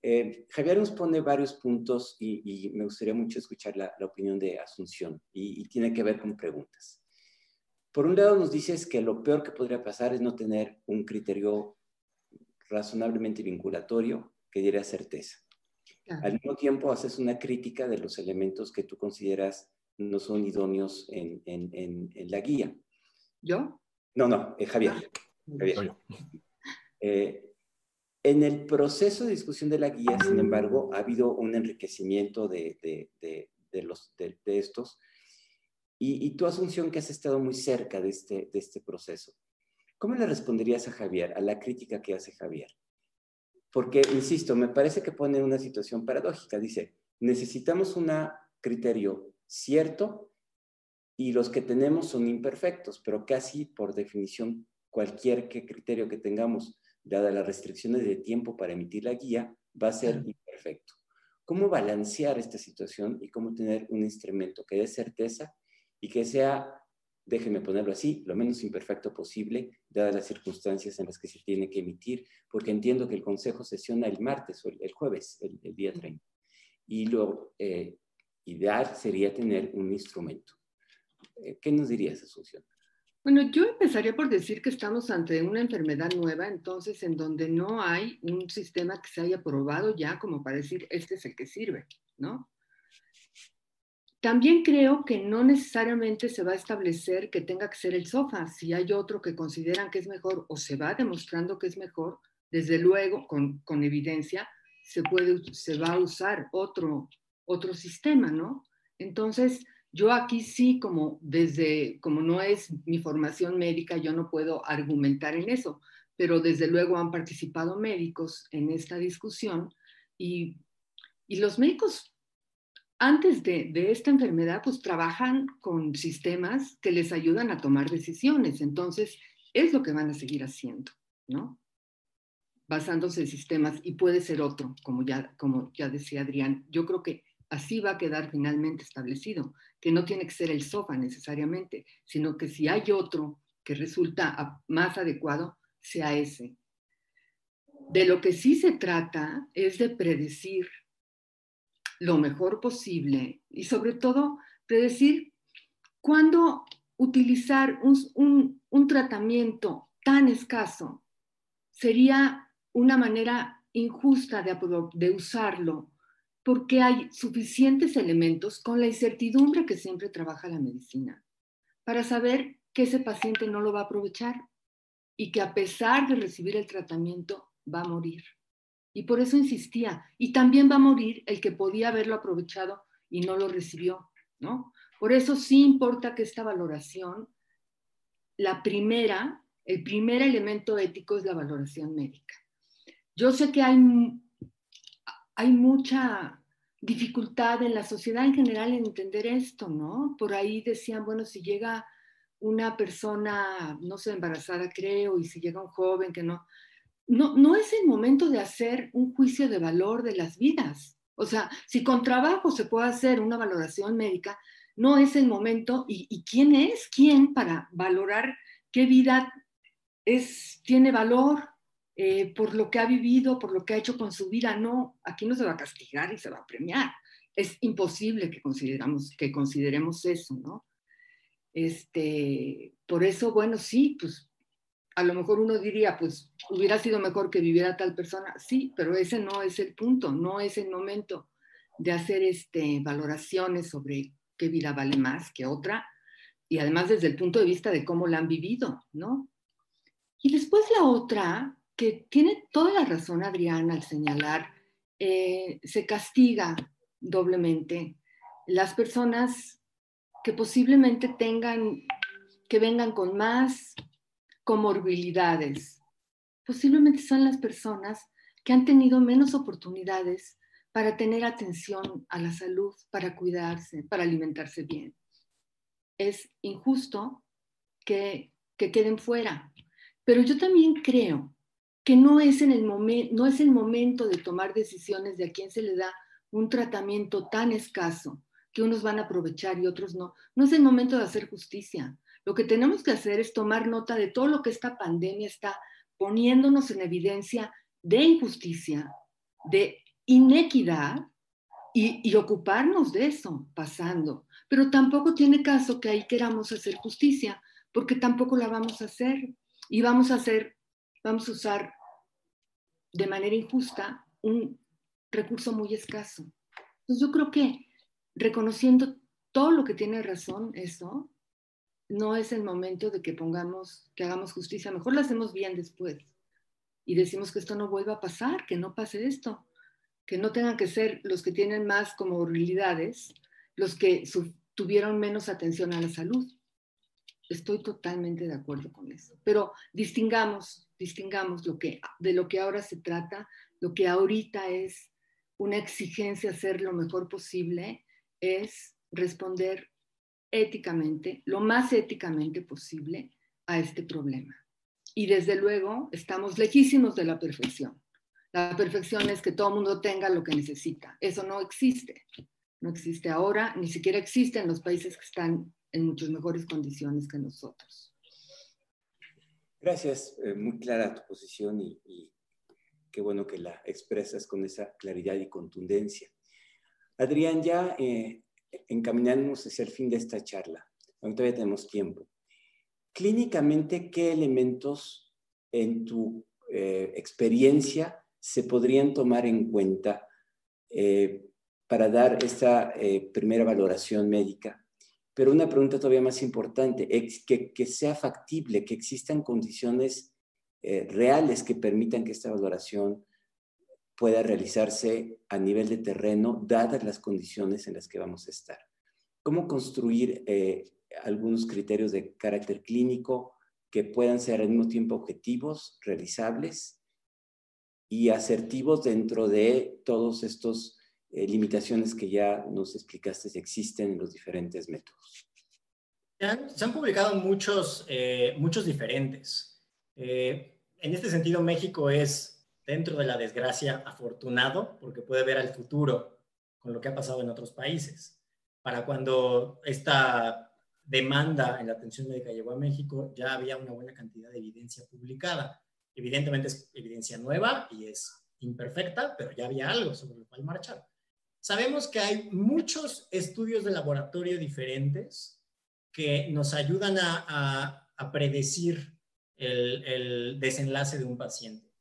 Speaker 1: Eh, Javier nos pone varios puntos y, me gustaría mucho escuchar la, opinión de Asunción y, tiene que ver con preguntas. Por un lado nos dices que lo peor que podría pasar es no tener un criterio razonablemente vinculatorio que diera certeza. Al mismo tiempo haces una crítica de los elementos que tú consideras no son idóneos en, la guía.
Speaker 3: ¿Yo?
Speaker 1: No, no, eh, Javier. Ah. Javier. Eh, en el proceso de discusión de la guía, sin embargo, ha habido un enriquecimiento de, los, de, estos. Y, tu asunción que has estado muy cerca de este, de este proceso. ¿Cómo le responderías a Javier, a la crítica que hace Javier? Porque, insisto, me parece que pone una situación paradójica. Dice, necesitamos un criterio cierto y los que tenemos son imperfectos, pero casi por definición cualquier criterio que tengamos dadas las restricciones de tiempo para emitir la guía, va a ser imperfecto. ¿Cómo balancear esta situación y cómo tener un instrumento que dé certeza y que sea, déjenme ponerlo así, lo menos imperfecto posible, dadas las circunstancias en las que se tiene que emitir? Porque entiendo que el Consejo sesiona el martes o el, jueves, el, día 30. Y lo eh, ideal sería tener un instrumento. Eh, ¿Qué nos dirías, Asunción?
Speaker 3: Bueno, yo empezaría por decir que estamos ante una enfermedad nueva, entonces en donde no hay un sistema que se haya probado ya como para decir, este es el que sirve, ¿no? También creo que no necesariamente se va a establecer que tenga que ser el sofá. Si hay otro que consideran que es mejor o se va demostrando que es mejor, desde luego, con, con evidencia, se, puede, se va a usar otro, otro sistema, ¿no? Entonces, yo aquí sí, como desde, como no es mi formación médica, yo no puedo argumentar en eso, pero desde luego han participado médicos en esta discusión y, y los médicos antes de, de, esta enfermedad pues trabajan con sistemas que les ayudan a tomar decisiones, entonces es lo que van a seguir haciendo, ¿no? basándose en sistemas y puede ser otro, como ya, como ya decía Adrián. Yo creo que así va a quedar finalmente establecido, que no tiene que ser el SOFA necesariamente, sino que si hay otro que resulta más adecuado, sea ese. De lo que sí se trata es de predecir lo mejor posible y sobre todo predecir cuándo utilizar un, tratamiento tan escaso sería una manera injusta de, de usarlo porque hay suficientes elementos con la incertidumbre que siempre trabaja la medicina para saber que ese paciente no lo va a aprovechar y que a pesar de recibir el tratamiento va a morir. Y por eso insistía, y también va a morir el que podía haberlo aprovechado y no lo recibió, ¿no? Por eso sí importa que esta valoración, la primera, el primer elemento ético es la valoración médica. Yo sé que hay, hay mucha dificultad en la sociedad en general en entender esto, ¿no? Por ahí decían, bueno, si llega una persona, no sé, embarazada creo, y si llega un joven que no, no, no es el momento de hacer un juicio de valor de las vidas. O sea, si con trabajo se puede hacer una valoración médica, no es el momento. ¿Y, quién es quién para valorar qué vida es, tiene valor eh, por lo que ha vivido, por lo que ha hecho con su vida? No, aquí no se va a castigar y se va a premiar. Es imposible que, consideramos, que consideremos eso, ¿no? Este, por eso, bueno, sí, pues a lo mejor uno diría, pues hubiera sido mejor que viviera tal persona. Sí, pero ese no es el punto, no es el momento de hacer este, valoraciones sobre qué vida vale más que otra, y además desde el punto de vista de cómo la han vivido, ¿no? Y después la otra, que tiene toda la razón Adriana al señalar, eh, se castiga doblemente las personas que posiblemente tengan, que vengan con más comorbilidades. Posiblemente son las personas que han tenido menos oportunidades para tener atención a la salud, para cuidarse, para alimentarse bien. Es injusto que, que queden fuera. Pero yo también creo que no es, en el no es el momento de tomar decisiones de a quién se le da un tratamiento tan escaso que unos van a aprovechar y otros no. No es el momento de hacer justicia. Lo que tenemos que hacer es tomar nota de todo lo que esta pandemia está poniéndonos en evidencia de injusticia, de inequidad y, ocuparnos de eso pasando. Pero tampoco tiene caso que ahí queramos hacer justicia, porque tampoco la vamos a hacer. Y vamos a hacer, vamos a usar de manera injusta un recurso muy escaso. Entonces yo creo que reconociendo todo lo que tiene razón eso, no es el momento de que pongamos, que hagamos justicia, mejor lo hacemos bien después y decimos que esto no vuelva a pasar, que no pase esto que no tengan que ser los que tienen más comorbilidades los que tuvieron menos atención a la salud. Estoy totalmente de acuerdo con eso. Pero distingamos, distingamos lo que, de lo que ahora se trata, lo que ahorita es una exigencia hacer lo mejor posible, es responder éticamente, lo más éticamente posible a este problema. Y desde luego estamos lejísimos de la perfección. La perfección es que todo el mundo tenga lo que necesita. Eso no existe. No existe ahora, ni siquiera existe en los países que están en muchas mejores condiciones que nosotros.
Speaker 1: Gracias, eh, muy clara tu posición y, qué bueno que la expresas con esa claridad y contundencia. Adrián, ya eh, encaminándonos hacia el fin de esta charla, aunque todavía tenemos tiempo. Clínicamente, ¿qué elementos en tu eh, experiencia se podrían tomar en cuenta eh, para dar esta primera valoración médica. Pero una pregunta todavía más importante, que, que sea factible, que existan condiciones eh, reales que permitan que esta valoración pueda realizarse a nivel de terreno, dadas las condiciones en las que vamos a estar. ¿Cómo construir algunos criterios de carácter clínico que puedan ser al mismo tiempo objetivos, realizables y asertivos dentro de todos estos eh, limitaciones que ya nos explicaste si existen en los diferentes métodos.
Speaker 2: Se han, publicado muchos, eh, muchos diferentes. Eh, en este sentido, México es dentro de la desgracia, afortunado, porque puede ver al futuro con lo que ha pasado en otros países. Para cuando esta demanda en la atención médica llegó a México, ya había una buena cantidad de evidencia publicada. Evidentemente es evidencia nueva y es imperfecta, pero ya había algo sobre lo cual marchar. Sabemos que hay muchos estudios de laboratorio diferentes que nos ayudan a, predecir el, desenlace de un paciente.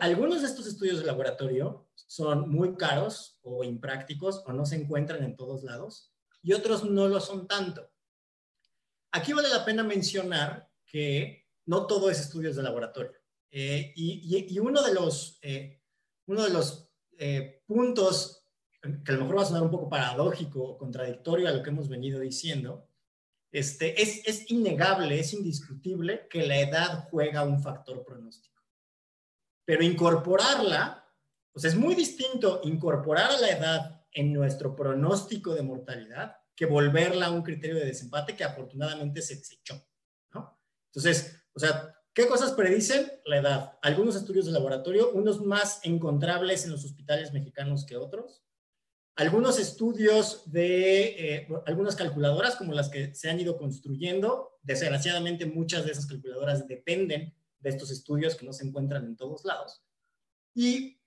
Speaker 2: Algunos de estos estudios de laboratorio son muy caros o imprácticos o no se encuentran en todos lados y otros no lo son tanto. Aquí vale la pena mencionar que no todo es estudios de laboratorio. Eh, y, uno de los, eh, uno de los eh, puntos que a lo mejor va a sonar un poco paradójico o contradictorio a lo que hemos venido diciendo, este, es, es innegable, es indiscutible que la edad juega un factor pronóstico. Pero incorporarla, pues es muy distinto incorporar a la edad en nuestro pronóstico de mortalidad que volverla a un criterio de desempate que afortunadamente se desechó, ¿no? Entonces, o sea, ¿qué cosas predicen? La edad. Algunos estudios de laboratorio, unos más encontrables en los hospitales mexicanos que otros, algunos estudios de eh, algunas calculadoras como las que se han ido construyendo. Desgraciadamente muchas de esas calculadoras dependen de estos estudios que no se encuentran en todos lados. Y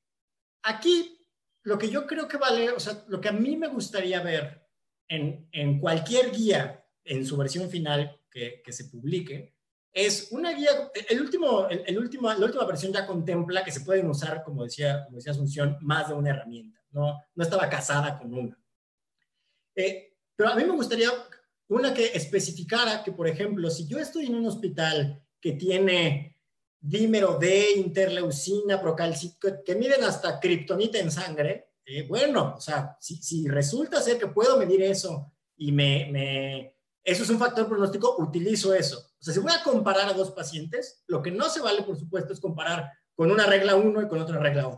Speaker 2: aquí lo que yo creo que vale, o sea, lo que a mí me gustaría ver en, en cualquier guía en su versión final que, que, se publique, es una guía, el último, el, último, la última versión ya contempla que se pueden usar, como decía, como decía Asunción, más de una herramienta no, no estaba casada con una. Eh, pero a mí me gustaría una que especificara que, por ejemplo, si yo estoy en un hospital que tiene dímero D, interleucina, procalcito, que miden hasta kriptonita en sangre, eh, bueno, o sea, si, resulta ser que puedo medir eso y me, eso es un factor pronóstico, utilizo eso. O sea, si voy a comparar a dos pacientes, lo que no se vale, por supuesto, es comparar con una regla 1 y con otra regla 2.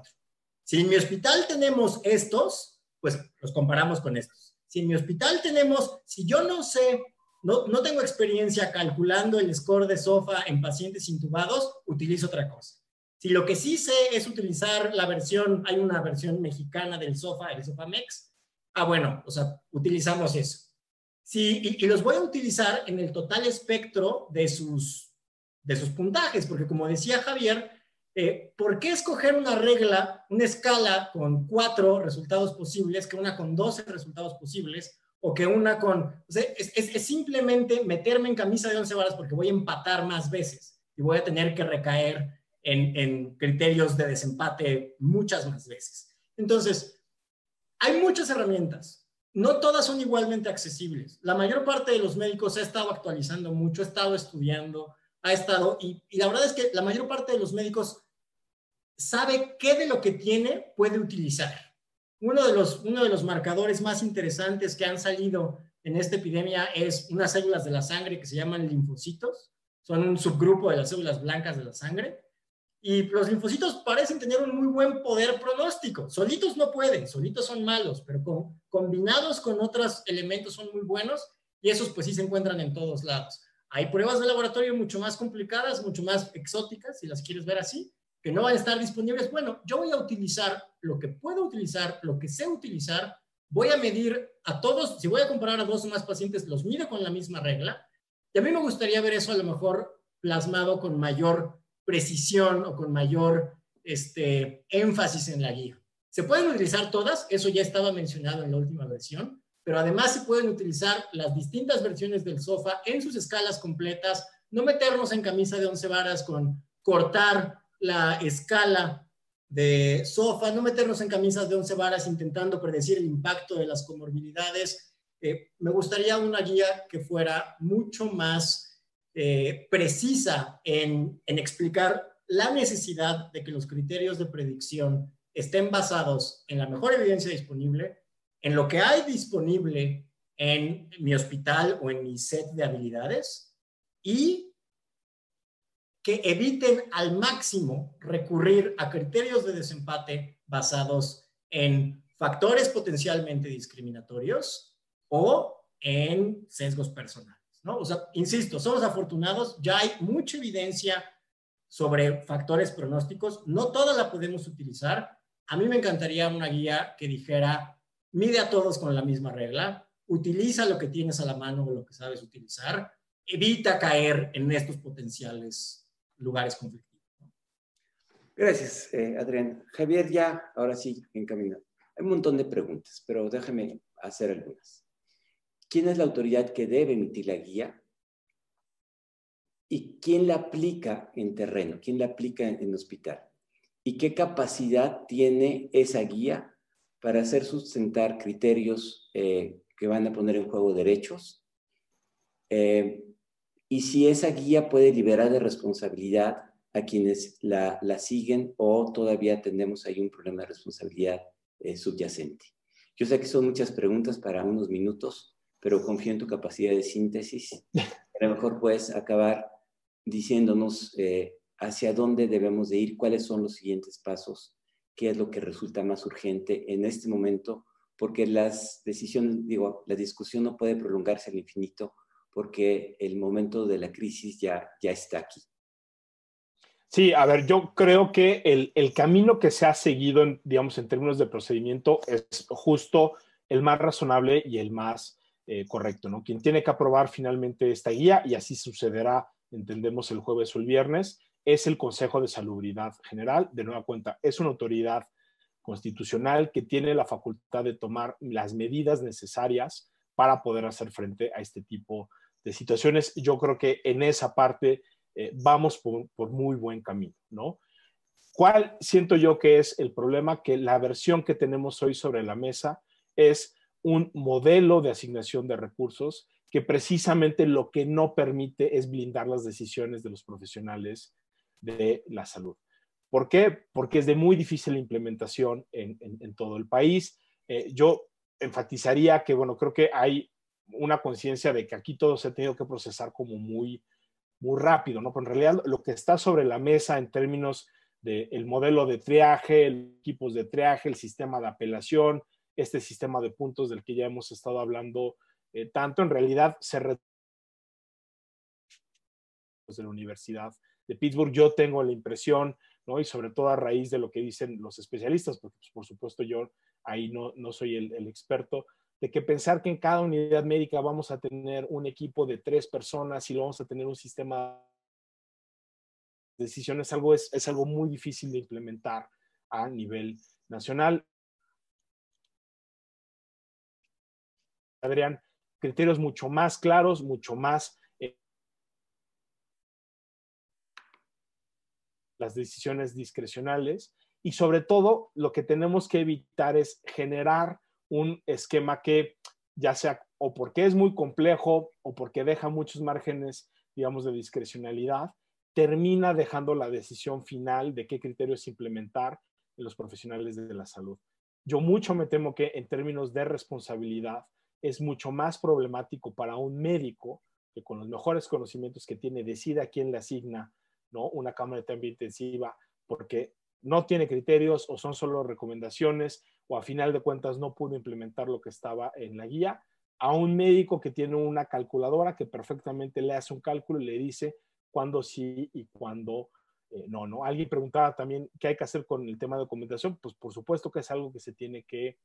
Speaker 2: Si en mi hospital tenemos estos, pues los comparamos con estos. Si en mi hospital tenemos, si yo no sé, no, no tengo experiencia calculando el score de SOFA en pacientes intubados, utilizo otra cosa. Si lo que sí sé es utilizar la versión, hay una versión mexicana del SOFA, el SOFAMEX, ah, bueno, o sea, utilizamos eso. Sí, y, los voy a utilizar en el total espectro de sus, de sus puntajes, porque como decía Javier, eh, ¿por qué escoger una regla, una escala con cuatro resultados posibles que una con doce resultados posibles o que una con... Es, simplemente meterme en camisa de once varas porque voy a empatar más veces y voy a tener que recaer en, en criterios de desempate muchas más veces. Entonces, hay muchas herramientas. No todas son igualmente accesibles. La mayor parte de los médicos ha estado actualizando mucho, ha estado estudiando, ha estado, y, y, la verdad es que la mayor parte de los médicos sabe qué de lo que tiene puede utilizar. Uno de los, uno de los marcadores más interesantes que han salido en esta epidemia es unas células de la sangre que se llaman linfocitos. Son un subgrupo de las células blancas de la sangre. Y los linfocitos parecen tener un muy buen poder pronóstico. Solitos no pueden, solitos son malos, pero combinados con otros elementos son muy buenos y esos pues sí se encuentran en todos lados. Hay pruebas de laboratorio mucho más complicadas, mucho más exóticas, si las quieres ver así, que no van a estar disponibles. Bueno, yo voy a utilizar lo que puedo utilizar, lo que sé utilizar, voy a medir a todos, si voy a comparar a dos o más pacientes, los mido con la misma regla. Y a mí me gustaría ver eso a lo mejor plasmado con mayor precisión o con mayor este, énfasis en la guía. Se pueden utilizar todas, eso ya estaba mencionado en la última versión, pero además se pueden utilizar las distintas versiones del SOFA en sus escalas completas, no meternos en camisa de once varas con cortar la escala de SOFA, no meternos en camisas de once varas intentando predecir el impacto de las comorbilidades. Eh, me gustaría una guía que fuera mucho más eh, precisa en, en explicar la necesidad de que los criterios de predicción estén basados en la mejor evidencia disponible, en lo que hay disponible en mi hospital o en mi set de habilidades y que eviten al máximo recurrir a criterios de desempate basados en factores potencialmente discriminatorios o en sesgos personales, ¿no? O insisto, somos afortunados, ya hay mucha evidencia sobre factores pronósticos. No toda la podemos utilizar. A mí me encantaría una guía que dijera, mide a todos con la misma regla, utiliza lo que tienes a la mano o lo que sabes utilizar, evita caer en estos potenciales lugares conflictivos.
Speaker 1: Gracias, eh, Adrián. Javier, ya, ahora sí, en camino. Hay un montón de preguntas, pero déjame hacer algunas. ¿Quién es la autoridad que debe emitir la guía? ¿Y quién la aplica en terreno? ¿Quién la aplica en, hospital? ¿Y qué capacidad tiene esa guía para hacer sustentar criterios eh, que van a poner en juego derechos? Eh, y si esa guía puede liberar de responsabilidad a quienes la, siguen o todavía tenemos ahí un problema de responsabilidad eh, subyacente. Yo sé que son muchas preguntas para unos minutos, pero confío en tu capacidad de síntesis. A lo mejor puedes acabar diciéndonos eh, hacia dónde debemos de ir, cuáles son los siguientes pasos, qué es lo que resulta más urgente en este momento, porque las decisiones, digo, la discusión no puede prolongarse al infinito porque el momento de la crisis ya, ya está aquí.
Speaker 4: Sí, a ver, yo creo que el, el camino que se ha seguido, en, digamos, en términos de procedimiento es justo el más razonable y el más eh, correcto, ¿no? Quien tiene que aprobar finalmente esta guía, y así sucederá entendemos el jueves o el viernes, es el Consejo de Salubridad General. De nueva cuenta, es una autoridad constitucional que tiene la facultad de tomar las medidas necesarias para poder hacer frente a este tipo de situaciones. Yo creo que en esa parte eh, vamos por, por, muy buen camino, ¿no? ¿Cuál siento yo que es el problema? Que la versión que tenemos hoy sobre la mesa es un modelo de asignación de recursos que precisamente lo que no permite es blindar las decisiones de los profesionales de la salud. ¿Por qué? Porque es de muy difícil implementación en, todo el país. Eh, yo enfatizaría que, bueno, creo que hay una conciencia de que aquí todo se ha tenido que procesar como muy, muy rápido, ¿no? Pero en realidad lo que está sobre la mesa en términos del modelo de triaje, equipos de triaje, el sistema de apelación, este sistema de puntos del que ya hemos estado hablando eh, tanto en realidad se de la Universidad de Pittsburgh. Yo tengo la impresión, ¿no? y sobre todo a raíz de lo que dicen los especialistas, porque pues, por supuesto yo ahí no, no soy el, el, experto, de que pensar que en cada unidad médica vamos a tener un equipo de tres personas y lo vamos a tener un sistema de decisiones, algo, es, es algo muy difícil de implementar a nivel nacional. Adrián, criterios mucho más claros, mucho más eh, las decisiones discrecionales y sobre todo lo que tenemos que evitar es generar un esquema que ya sea o porque es muy complejo o porque deja muchos márgenes, digamos, de discrecionalidad, termina dejando la decisión final de qué criterios implementar en los profesionales de la salud. Yo mucho me temo que en términos de responsabilidad, es mucho más problemático para un médico que con los mejores conocimientos que tiene decida quién le asigna ¿no? una cámara de terapia intensiva porque no tiene criterios o son solo recomendaciones o a final de cuentas no pudo implementar lo que estaba en la guía, a un médico que tiene una calculadora que perfectamente le hace un cálculo y le dice cuándo sí y cuándo eh, no, ¿no? Alguien preguntaba también qué hay que hacer con el tema de documentación, pues por supuesto que es algo que se tiene que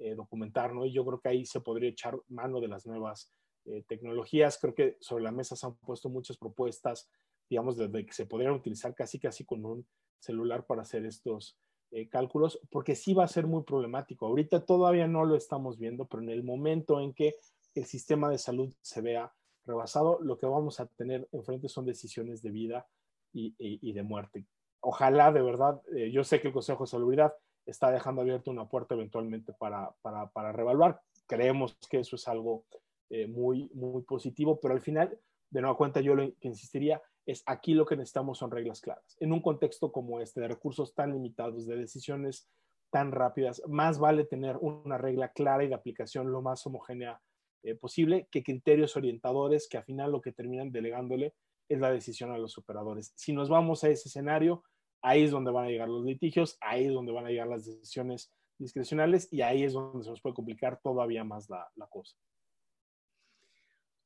Speaker 4: eh, documentar, ¿no? Y yo creo que ahí se podría echar mano de las nuevas eh, tecnologías. Creo que sobre la mesa se han puesto muchas propuestas, digamos, de, que se podrían utilizar casi casi con un celular para hacer estos eh, cálculos, porque sí va a ser muy problemático. Ahorita todavía no lo estamos viendo, pero en el momento en que el sistema de salud se vea rebasado, lo que vamos a tener enfrente son decisiones de vida y, y de muerte. Ojalá, de verdad, yo sé que el Consejo de Salubridad está dejando abierta una puerta eventualmente para, para, para revaluar. Creemos que eso es algo eh, muy, muy positivo, pero al final, de nueva cuenta, yo lo que insistiría es aquí lo que necesitamos son reglas claras. En un contexto como este, de recursos tan limitados, de decisiones tan rápidas, más vale tener una regla clara y de aplicación lo más homogénea eh, posible que criterios orientadores que al final lo que terminan delegándole es la decisión a los operadores. Si nos vamos a ese escenario, Ahí es donde van a llegar los litigios, ahí es donde van a llegar las decisiones discrecionales y ahí es donde se nos puede complicar todavía más la, cosa.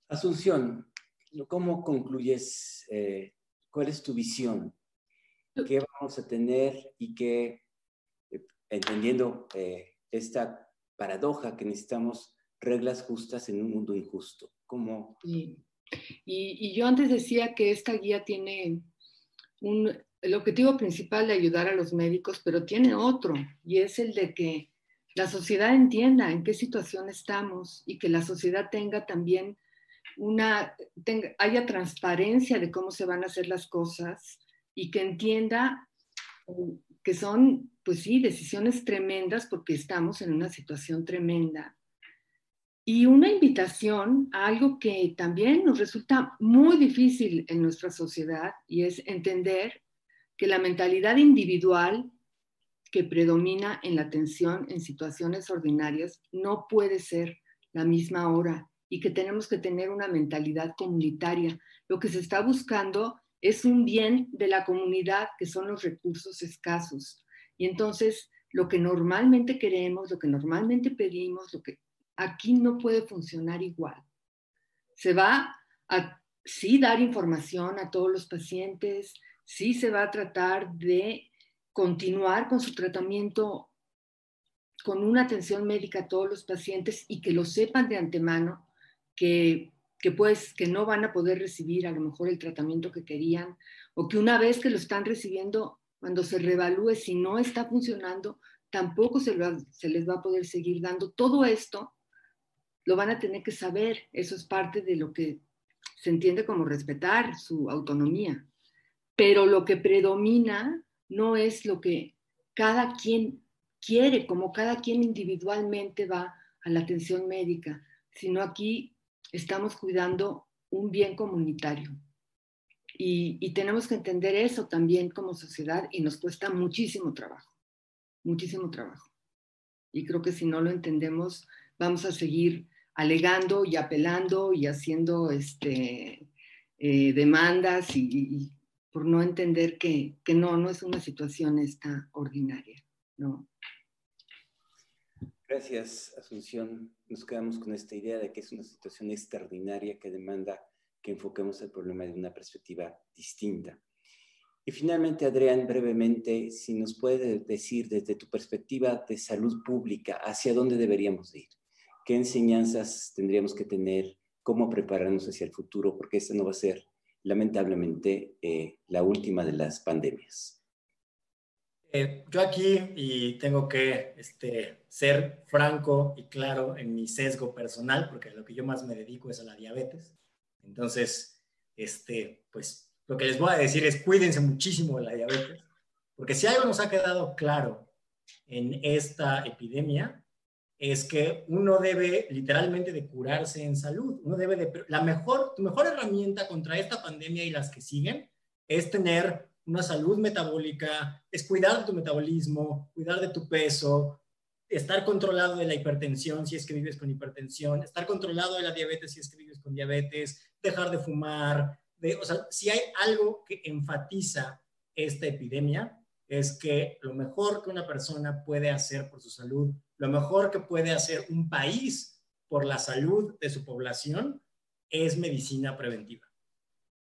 Speaker 1: Asunción, ¿cómo concluyes? Eh, ¿Cuál es tu visión qué vamos a tener y qué, eh, entendiendo eh, esta paradoja que necesitamos reglas justas en un mundo injusto. ¿Cómo?
Speaker 3: Y, y, yo antes decía que esta guía tiene un, el objetivo principal de ayudar a los médicos, pero tiene otro, y es el de que la sociedad entienda en qué situación estamos y que la sociedad tenga también una, haya transparencia de cómo se van a hacer las cosas y que entienda eh, que son, pues sí, decisiones tremendas porque estamos en una situación tremenda. Y una invitación a algo que también nos resulta muy difícil en nuestra sociedad y es entender que la mentalidad individual que predomina en la atención en situaciones ordinarias no puede ser la misma hora y que tenemos que tener una mentalidad comunitaria. Lo que se está buscando es un bien de la comunidad, que son los recursos escasos. Y entonces, lo que normalmente queremos, lo que normalmente pedimos, lo que aquí no puede funcionar igual. Se va a sí dar información a todos los pacientes, sí se va a tratar de continuar con su tratamiento con una atención médica a todos los pacientes y que lo sepan de antemano que, que, pues que no van a poder recibir a lo mejor el tratamiento que querían o que una vez que lo están recibiendo, cuando se revalúe si no está funcionando, tampoco se, se les va a poder seguir dando. Todo esto lo van a tener que saber, eso es parte de lo que se entiende como respetar su autonomía. Pero lo que predomina no es lo que cada quien quiere, como cada quien individualmente va a la atención médica, sino aquí estamos cuidando un bien comunitario. Y, y, tenemos que entender eso también como sociedad y nos cuesta muchísimo trabajo, muchísimo trabajo. Y creo que si no lo entendemos, vamos a seguir alegando y apelando y haciendo este, eh, demandas y, por no entender que, que, no, no es una situación esta ordinaria, ¿no?
Speaker 1: Gracias, Asunción. Nos quedamos con esta idea de que es una situación extraordinaria que demanda que enfoquemos el problema de una perspectiva distinta. Y finalmente, Adrián, brevemente, si nos puedes decir desde tu perspectiva de salud pública, hacia dónde deberíamos ir qué enseñanzas tendríamos que tener, cómo prepararnos hacia el futuro, porque esta no va a ser lamentablemente eh, la última de las pandemias.
Speaker 2: Eh, yo aquí, y tengo que este, ser franco y claro en mi sesgo personal, porque lo que yo más me dedico es a la diabetes. Entonces, este, pues lo que les voy a decir es cuídense muchísimo de la diabetes, porque si algo nos ha quedado claro en esta epidemia es que uno debe literalmente de curarse en salud. Uno debe de, la mejor, tu mejor herramienta contra esta pandemia y las que siguen es tener una salud metabólica, es cuidar de tu metabolismo, cuidar de tu peso, estar controlado de la hipertensión si es que vives con hipertensión, estar controlado de la diabetes si es que vives con diabetes, dejar de fumar. O sea, si hay algo que enfatiza esta epidemia, es que lo mejor que una persona puede hacer por su salud lo mejor que puede hacer un país por la salud de su población es medicina preventiva.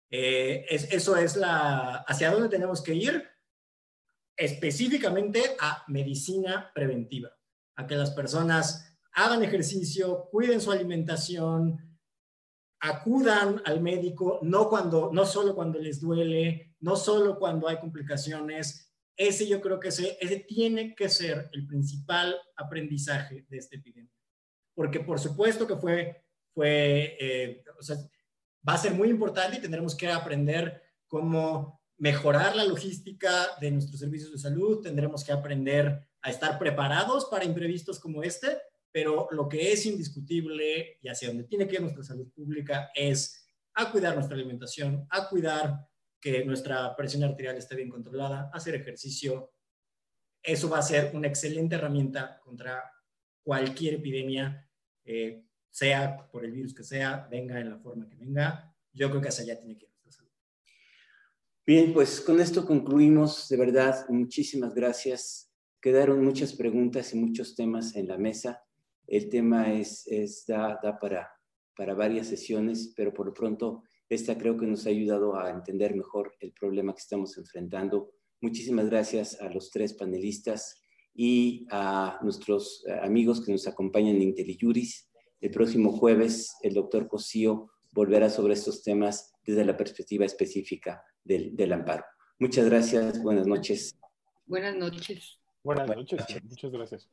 Speaker 2: Eh, eso es la, hacia dónde tenemos que ir, específicamente a medicina preventiva, a que las personas hagan ejercicio, cuiden su alimentación, acudan al médico, no, cuando, no solo cuando les duele, no solo cuando hay complicaciones, ese yo creo que ese, tiene que ser el principal aprendizaje de esta epidemia. Porque por supuesto que fue, fue eh, va a ser muy importante y tendremos que aprender cómo mejorar la logística de nuestros servicios de salud, tendremos que aprender a estar preparados para imprevistos como este, pero lo que es indiscutible y hacia donde tiene que ir nuestra salud pública es a cuidar nuestra alimentación, a cuidar que nuestra presión arterial esté bien controlada, hacer ejercicio. Eso va a ser una excelente herramienta contra cualquier epidemia, eh, sea por el virus que sea, venga en la forma que venga. Yo creo que hacia allá tiene que ir nuestra salud.
Speaker 1: Bien, pues con esto concluimos. De verdad, muchísimas gracias. Quedaron muchas preguntas y muchos temas en la mesa. El tema es, es da, da para, para varias sesiones, pero por lo pronto esta creo que nos ha ayudado a entender mejor el problema que estamos enfrentando Muchísimas gracias a los tres panelistas y a nuestros eh, amigos que nos acompañan en IntelliJuris. El próximo jueves, el doctor Cosío volverá sobre estos temas desde la perspectiva específica del, del amparo. Muchas gracias, buenas noches.
Speaker 3: Buenas noches.
Speaker 4: Buenas noches, muchas gracias.